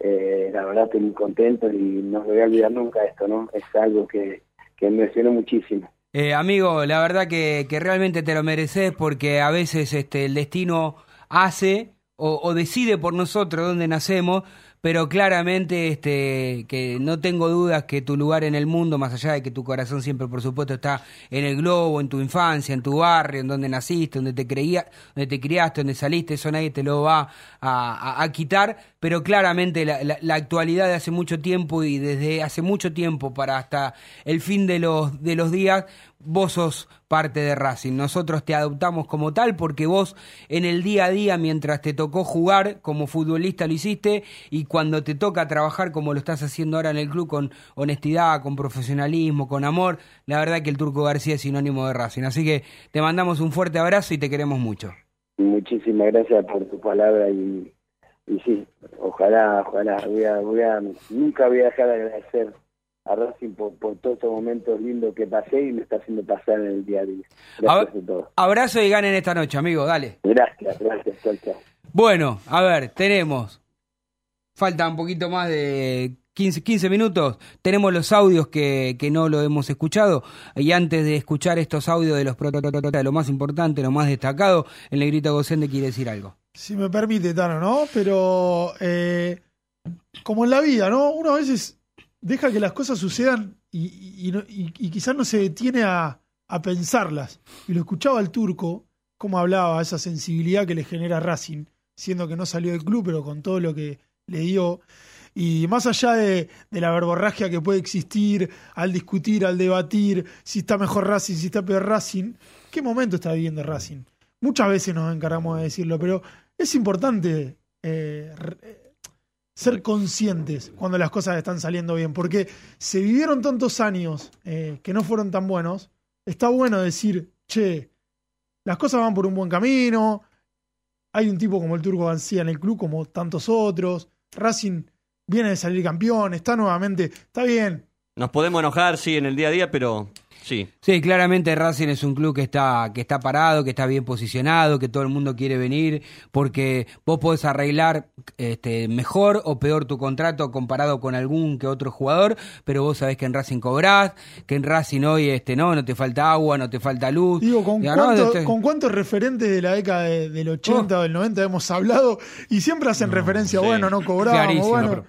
eh, la verdad estoy muy contento y no me voy a olvidar nunca esto, ¿no? Es algo que, que me emocionó muchísimo. Eh, amigo, la verdad que, que realmente te lo mereces porque a veces este, el destino hace o, o decide por nosotros dónde nacemos, pero claramente este, que no tengo dudas que tu lugar en el mundo, más allá de que tu corazón siempre por supuesto está en el globo, en tu infancia, en tu barrio, en donde naciste, donde te creía, donde te criaste, donde saliste, eso nadie te lo va a, a- quitar, pero claramente la, la- la actualidad de hace mucho tiempo y desde hace mucho tiempo para hasta el fin de los, de los días, vos sos parte de Racing. Nosotros te adoptamos como tal porque vos en el día a día, mientras te tocó jugar como futbolista, lo hiciste y cuando te toca trabajar como lo estás haciendo ahora en el club con honestidad, con profesionalismo, con amor, la verdad que el Turco García es sinónimo de Racing. Así que te mandamos un fuerte abrazo y te queremos mucho. Muchísimas gracias por tu palabra y, sí, ojalá, ojalá, nunca voy a dejar de agradecer a Racing por, por todos estos momentos lindos que pasé y me está haciendo pasar en el día a día. Gracias a todos. Abrazo y ganen esta noche, amigo, dale. Gracias, gracias, chao, chao. Bueno, a ver, tenemos. Falta un poquito más de 15, 15 minutos. Tenemos los audios que, que no lo hemos escuchado. Y antes de escuchar estos audios de los protagonistas, lo más importante, lo más destacado, el negrito Gocende quiere decir algo. Si me permite, Tano, ¿no? Pero eh, como en la vida, ¿no? Uno a veces deja que las cosas sucedan y, quizás no se detiene a, pensarlas. Y lo escuchaba al turco, cómo hablaba, esa sensibilidad que le genera Racing, siendo que no salió del club, pero con todo lo que le dio. Y más allá de, la verborragia que puede existir al discutir, al debatir, si está mejor Racing, si está peor Racing, ¿qué momento está viviendo Racing? Muchas veces nos encargamos de decirlo, pero es importante eh, ser conscientes cuando las cosas están saliendo bien, porque se vivieron tantos años eh, que no fueron tan buenos, está bueno decir, che, las cosas van por un buen camino, hay un tipo como el Turco García en el club, como tantos otros, Racing viene de salir campeón, está nuevamente, está bien, Nos podemos enojar, sí, en el día a día, pero sí. Sí, claramente Racing es un club que está, que está parado, que está bien posicionado, que todo el mundo quiere venir, porque vos podés arreglar este, mejor o peor tu contrato comparado con algún que otro jugador, pero vos sabés que en Racing cobrás, que en Racing hoy este, no, no te falta agua, no te falta luz. Digo, ¿con, Ya, ¿no? cuánto- Este- ¿con cuántos referentes de la década de- del 80 o del 90 hemos hablado? Y siempre hacen referencia, sí. bueno, no cobramos, Clarísimo, bueno.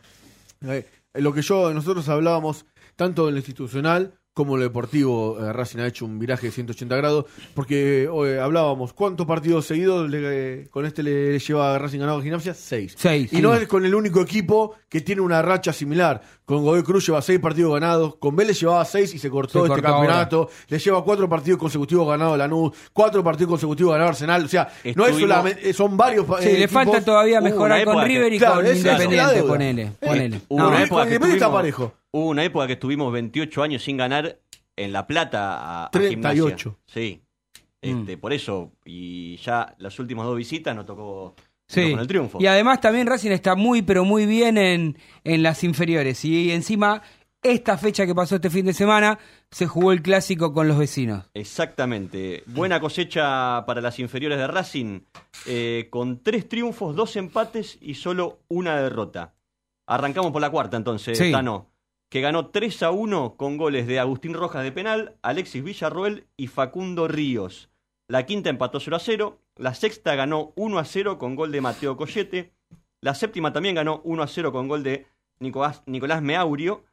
Eh, lo que yo, nosotros hablábamos, tanto en lo institucional como en lo deportivo, eh, Racing ha hecho un viraje de 180 grados, porque eh, hablábamos, ¿cuántos partidos seguidos le- eh, con este le, le lleva a Racing ganado a Gimnasia? Seis. Seis, Y sí. no es con el único equipo que tiene una racha similar. Con Godoy Cruz lleva seis partidos ganados, con Vélez llevaba seis y se cortó Se este cortó campeonato, le lleva cuatro partidos consecutivos ganados a Lanús, cuatro partidos consecutivos ganados a Arsenal, o sea, no es solamente, eh, son varios Sí, eh, le falta todavía mejorar con River y Claro, con Independiente, ponele. ponele. No, una con época que Independiente está parejo. Hubo una época que estuvimos 28 años sin ganar en La Plata a, a 38. Gimnasia. Sí. Este, Por eso, y ya las últimas dos visitas nos tocó, Sí. con el triunfo. Y además también Racing está muy, pero muy bien en, en las inferiores. Y encima, esta fecha que pasó este fin de semana, se jugó el clásico con los vecinos. Exactamente. Buena cosecha para las inferiores de Racing, eh, con tres triunfos, dos empates y solo una derrota. Arrancamos por la cuarta entonces, Sí. Tano, que ganó 3 a 1 con goles de Agustín Rojas de penal, Alexis Villarroel y Facundo Ríos. La quinta empató 0 a 0, la sexta ganó 1 a 0 con gol de Mateo Collete, la séptima también ganó 1 a 0 con gol de Nicolás, Nicolás Meaurio,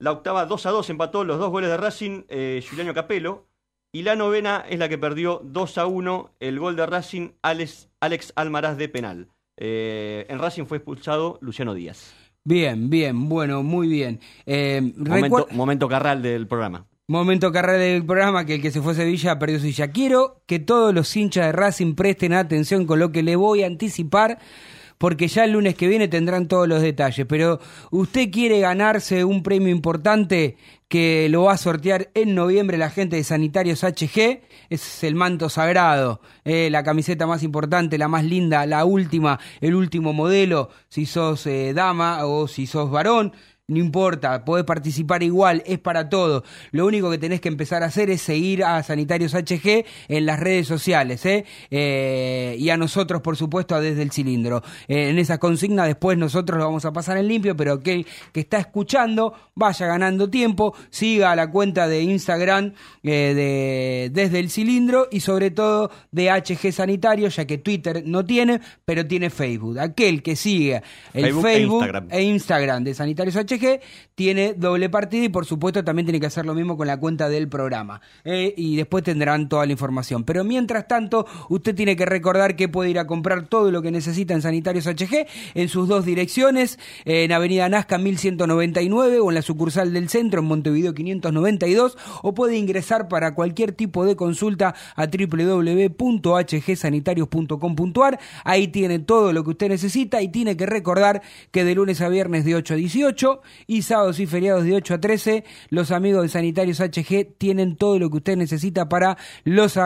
la octava 2 a 2 empató los dos goles de Racing, eh, Juliano Capello. Y la novena es la que perdió 2 a 1 el gol de Racing, Alex, Almaraz de penal. Eh, en Racing fue expulsado Luciano Díaz. Bien, bien, bueno, muy bien. Eh, Momento, carral del programa. Momento carrera del programa que el que se fue a Sevilla perdió su Sevilla. Quiero que todos los hinchas de Racing presten atención con lo que le voy a anticipar, porque ya el lunes que viene tendrán todos los detalles. Pero usted quiere ganarse un premio importante que lo va a sortear en noviembre la gente de Sanitarios HG. Es el manto sagrado, eh, la camiseta más importante, la más linda, la última, el último modelo. Si sos eh, dama o si sos varón. No importa, podés participar igual, es para todo. Lo único que tenés que empezar a hacer es seguir a Sanitarios HG en las redes sociales, ¿eh? Eh, y a nosotros, por supuesto, a desde el cilindro. Eh, en esa consigna después nosotros lo vamos a pasar en limpio, pero aquel que está escuchando vaya ganando tiempo, siga la cuenta de Instagram eh, de desde el cilindro y sobre todo de HG Sanitario, ya que Twitter no tiene, pero tiene Facebook. Aquel que sigue el Facebook e Instagram. e Instagram de Sanitarios HG tiene doble partida y por supuesto también tiene que hacer lo mismo con la cuenta del programa. Eh, y después tendrán toda la información. Pero mientras tanto, usted tiene que recordar que puede ir a comprar todo lo que necesita en Sanitarios HG en sus dos direcciones, en Avenida Nazca 1199 o en la sucursal del centro en Montevideo 592 o puede ingresar para cualquier tipo de consulta a www.hgsanitarios.com.ar. Ahí tiene todo lo que usted necesita y tiene que recordar que de lunes a viernes de 8 a 18 y sábados y feriados de 8 a 13 los amigos de Sanitarios HG tienen todo lo que usted necesita para los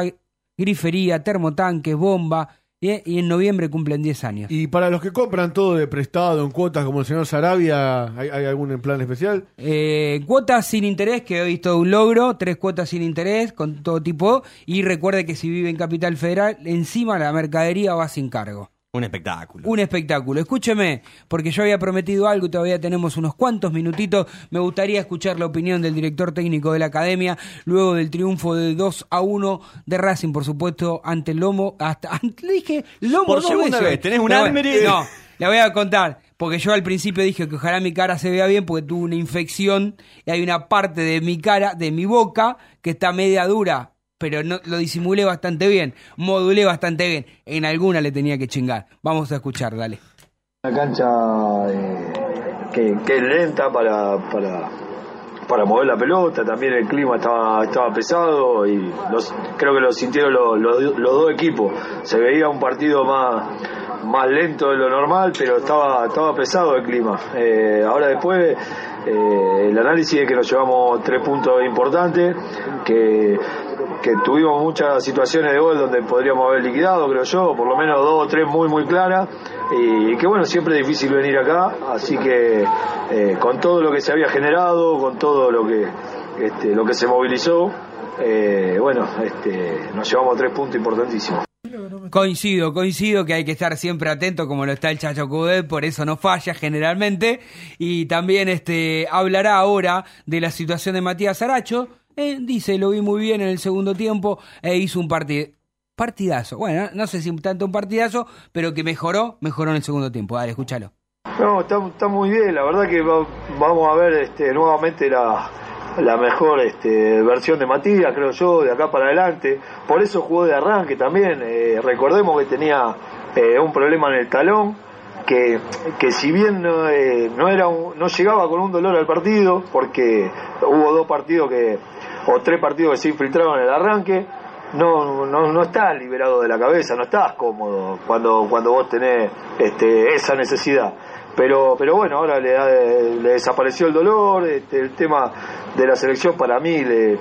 grifería, termotanques, bomba y en noviembre cumplen 10 años. Y para los que compran todo de prestado en cuotas como el señor Sarabia, ¿hay, hay algún plan especial? Eh, cuotas sin interés, que hoy es todo un logro, tres cuotas sin interés con todo tipo y recuerde que si vive en Capital Federal, encima la mercadería va sin cargo. Un espectáculo. Un espectáculo. Escúcheme, porque yo había prometido algo y todavía tenemos unos cuantos minutitos. Me gustaría escuchar la opinión del director técnico de la academia luego del triunfo de 2 a 1 de Racing, por supuesto, ante el Lomo. Hasta, ante- le dije Lomo Por dos segunda veces. vez, tenés un bueno, No, le voy a contar. Porque yo al principio dije que ojalá mi cara se vea bien porque tuve una infección y hay una parte de mi cara, de mi boca, que está media dura. Pero no, lo disimulé bastante bien, modulé bastante bien. En alguna le tenía que chingar. Vamos a escuchar, dale. Una cancha eh, que, es lenta para, para, mover la pelota, también el clima estaba, estaba pesado y creo que lo sintieron los dos equipos. Se veía un partido más, más lento de lo normal, pero estaba, estaba pesado el clima. Eh, ahora después eh, el análisis es que nos llevamos tres puntos importantes, que, que tuvimos muchas situaciones de gol donde podríamos haber liquidado, creo yo, por lo menos dos o tres muy muy claras, y que bueno, siempre es difícil venir acá, así que eh, con todo lo que se había generado, con todo lo que, este, lo que se movilizó, eh, bueno, este, nos llevamos tres puntos importantísimos. Coincido, coincido que hay que estar siempre atento como lo está el Chacho Coudet, por eso no falla generalmente. Y también este hablará ahora de la situación de Matías Aracho. Eh, dice, lo vi muy bien en el segundo tiempo e hizo un partido. Partidazo. Bueno, no sé si tanto un partidazo, pero que mejoró, mejoró en el segundo tiempo. Dale, escúchalo. No, está, muy bien, la verdad que va- vamos a ver este, nuevamente la, la mejor este, versión de Matías, creo yo, de acá para adelante. Por eso jugó de arranque también. Eh, recordemos que tenía eh, un problema en el talón, que, que si bien eh, no, era no llegaba con un dolor al partido, porque hubo dos partidos que, o tres partidos que se infiltraron en el arranque, no, no, no estás liberado de la cabeza, no estás cómodo cuando, cuando vos tenés este, esa necesidad. Pero, pero bueno, ahora le, le desapareció el dolor, este, el tema de la selección para mí le,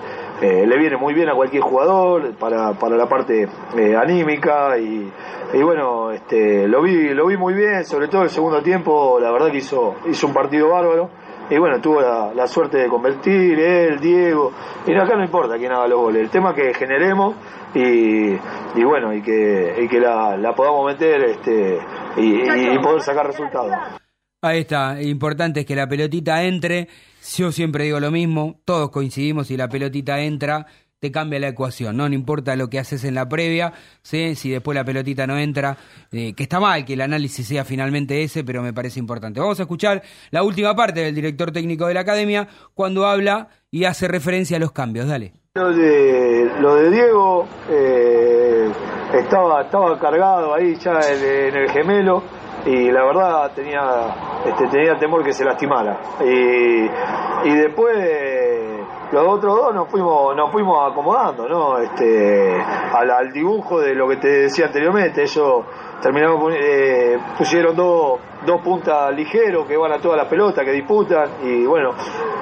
eh, le viene muy bien a cualquier jugador, para, para la parte eh, anímica y, y bueno, este, lo vi, lo vi muy bien, sobre todo el segundo tiempo, la verdad que hizo, hizo un partido bárbaro. Y bueno, tuvo la, la suerte de convertir, él, Diego. Y no, acá no importa quién haga los goles. El tema es que generemos y, y bueno, y que, y que la, la podamos meter este, y, y- y poder sacar resultados. Ahí está, importante es que la pelotita entre. Yo siempre digo lo mismo, todos coincidimos, si la pelotita entra, te cambia la ecuación, ¿no? No importa lo que haces en la previa, si después la pelotita no entra, eh, que está mal que el análisis sea finalmente ese, pero me parece importante. Vamos a escuchar la última parte del director técnico de la academia cuando habla y hace referencia a los cambios. Dale. Lo de, lo de Diego eh, estaba, estaba cargado ahí ya en, el gemelo y la verdad tenía, este, tenía temor que se lastimara. Y, después los otros dos nos fuimos, nos fuimos acomodando, ¿no? Este, al, al dibujo de lo que te decía anteriormente, ellos terminaron poni- eh, pusieron dos, dos puntas ligeros que van a todas las pelotas, que disputan, y bueno,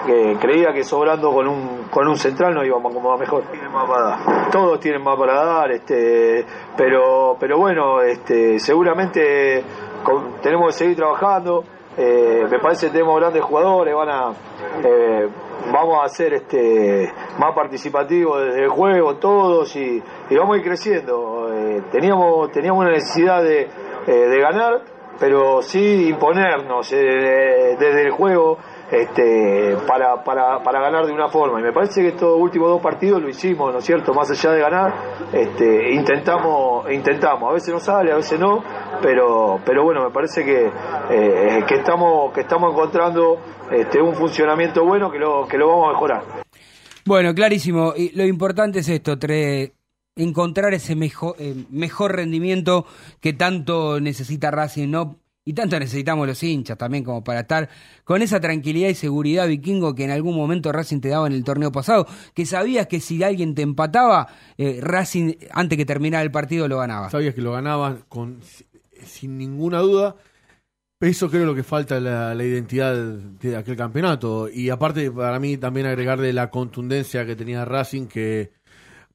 que creía que sobrando con un, con un central nos íbamos a acomodar mejor. Tienen más para dar. Todos tienen más para dar, este, pero, pero bueno, este, seguramente con- tenemos que seguir trabajando. eh, me parece que tenemos grandes jugadores, van a, eh, vamos a ser este, más participativos desde el juego todos y, y vamos a ir creciendo. Eh, teníamos, teníamos una necesidad de, eh, de ganar, pero sí imponernos eh, desde el juego este, para, para, para ganar de una forma. Y me parece que estos últimos dos partidos lo hicimos, ¿no es cierto? Más allá de ganar, este, intentamos, intentamos. A veces no sale, a veces no, pero, pero bueno, me parece que, eh, que, estamos, que estamos encontrando este, un funcionamiento bueno que lo, que lo vamos a mejorar. Bueno, clarísimo. Y lo importante es esto, tre- encontrar ese mejor, eh, mejor rendimiento que tanto necesita Racing, ¿no? Y tanto necesitamos los hinchas también como para estar con esa tranquilidad y seguridad vikingo que en algún momento Racing te daba en el torneo pasado, que sabías que si alguien te empataba, eh, Racing antes que terminara el partido lo ganaba. Sabías que lo ganaban con, sin ninguna duda. Eso creo lo que falta la, la identidad de aquel campeonato. Y aparte, para mí, también agregarle la contundencia que tenía Racing, que.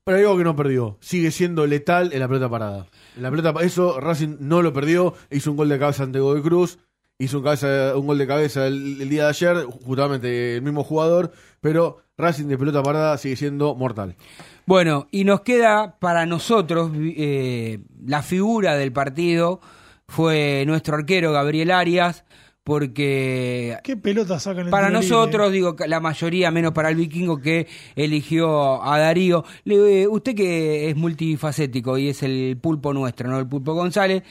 Pero digo que no perdió. Sigue siendo letal en la pelota parada. La pelota, pa- eso Racing no lo perdió. Hizo un gol de cabeza ante Godoy Cruz. Hizo un, gol de cabeza el, el día de ayer, justamente el mismo jugador. Pero Racing de pelota parada sigue siendo mortal. Bueno, y nos queda para nosotros eh, la figura del partido fue nuestro arquero Gabriel Arias, porque ¿Qué pelota sacan el para nosotros, digo, la mayoría, menos para el vikingo que eligió a Darío. Le- eh, usted que es multifacético y es el pulpo nuestro, ¿no? El pulpo González.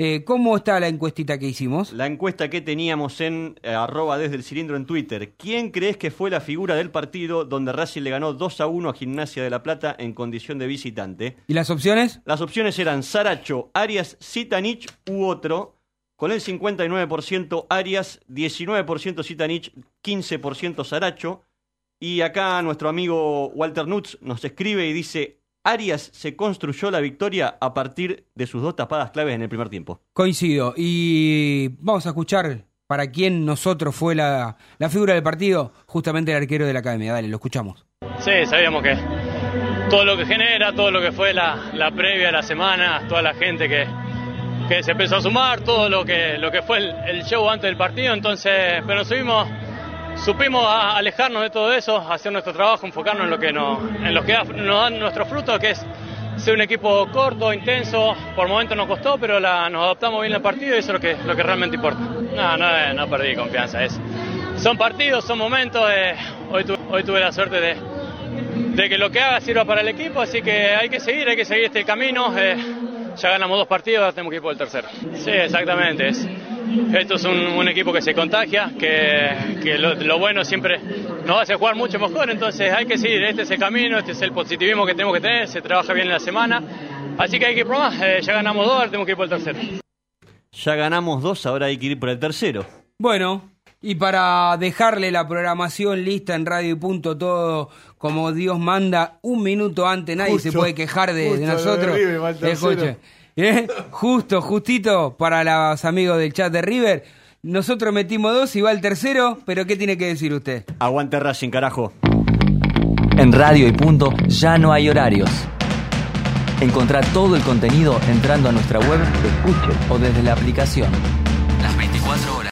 Eh, ¿Cómo está la encuestita que hicimos? La encuesta que teníamos en eh, arroba desde el cilindro en Twitter. ¿Quién crees que fue la figura del partido donde Racing le ganó 2 a 1 a Gimnasia de la Plata en condición de visitante? ¿Y las opciones? Las opciones eran Saracho, Arias, Sitanich u otro. Con el 59% Arias, 19% Sitanich, 15% Saracho. Y acá nuestro amigo Walter Nutz nos escribe y dice, Arias se construyó la victoria a partir de sus dos tapadas claves en el primer tiempo. Coincido. Y vamos a escuchar para quién nosotros fue la, la figura del partido, justamente el arquero de la academia. Dale, lo escuchamos. Sí, sabíamos que todo lo que genera, todo lo que fue la, la previa, la semana, toda la gente que, que se empezó a sumar, todo lo que, lo que fue el, el show antes del partido, entonces, pero subimos, supimos a- alejarnos de todo eso, hacer nuestro trabajo, enfocarnos en lo que nos, en lo que nos dan nuestros frutos, que es ser un equipo corto, intenso, por momentos nos costó, pero la- nos adaptamos bien al partido y eso es lo que, lo que realmente importa. No, no, no perdí confianza, es, son partidos, son momentos, eh, hoy, tu- hoy tuve la suerte de, de que lo que haga sirva para el equipo, así que hay que seguir, hay que seguir este camino. eh, ya ganamos dos partidos, ahora tenemos que ir por el tercero. Sí, exactamente. Es, esto es un, un equipo que se contagia, que, que lo, lo bueno siempre nos hace jugar mucho mejor, entonces hay que seguir, este es el camino, este es el positivismo que tenemos que tener, se trabaja bien en la semana, así que hay que ir por más, eh, ya ganamos dos, ahora tenemos que ir por el tercero. Ya ganamos dos, ahora hay que ir por el tercero. Bueno, y para dejarle la programación lista en radio y punto todo como Dios manda, un minuto antes nadie Justo, se puede quejar de, lo de nosotros. River, ¿eh? Justo, justito para los amigos del chat de River. Nosotros metimos dos y va el tercero, pero ¿qué tiene que decir usted? Aguante Racing, carajo. En Radio y Punto ya no hay horarios. Encontrá todo el contenido entrando a nuestra web, escuche o desde la aplicación. Las 24 horas.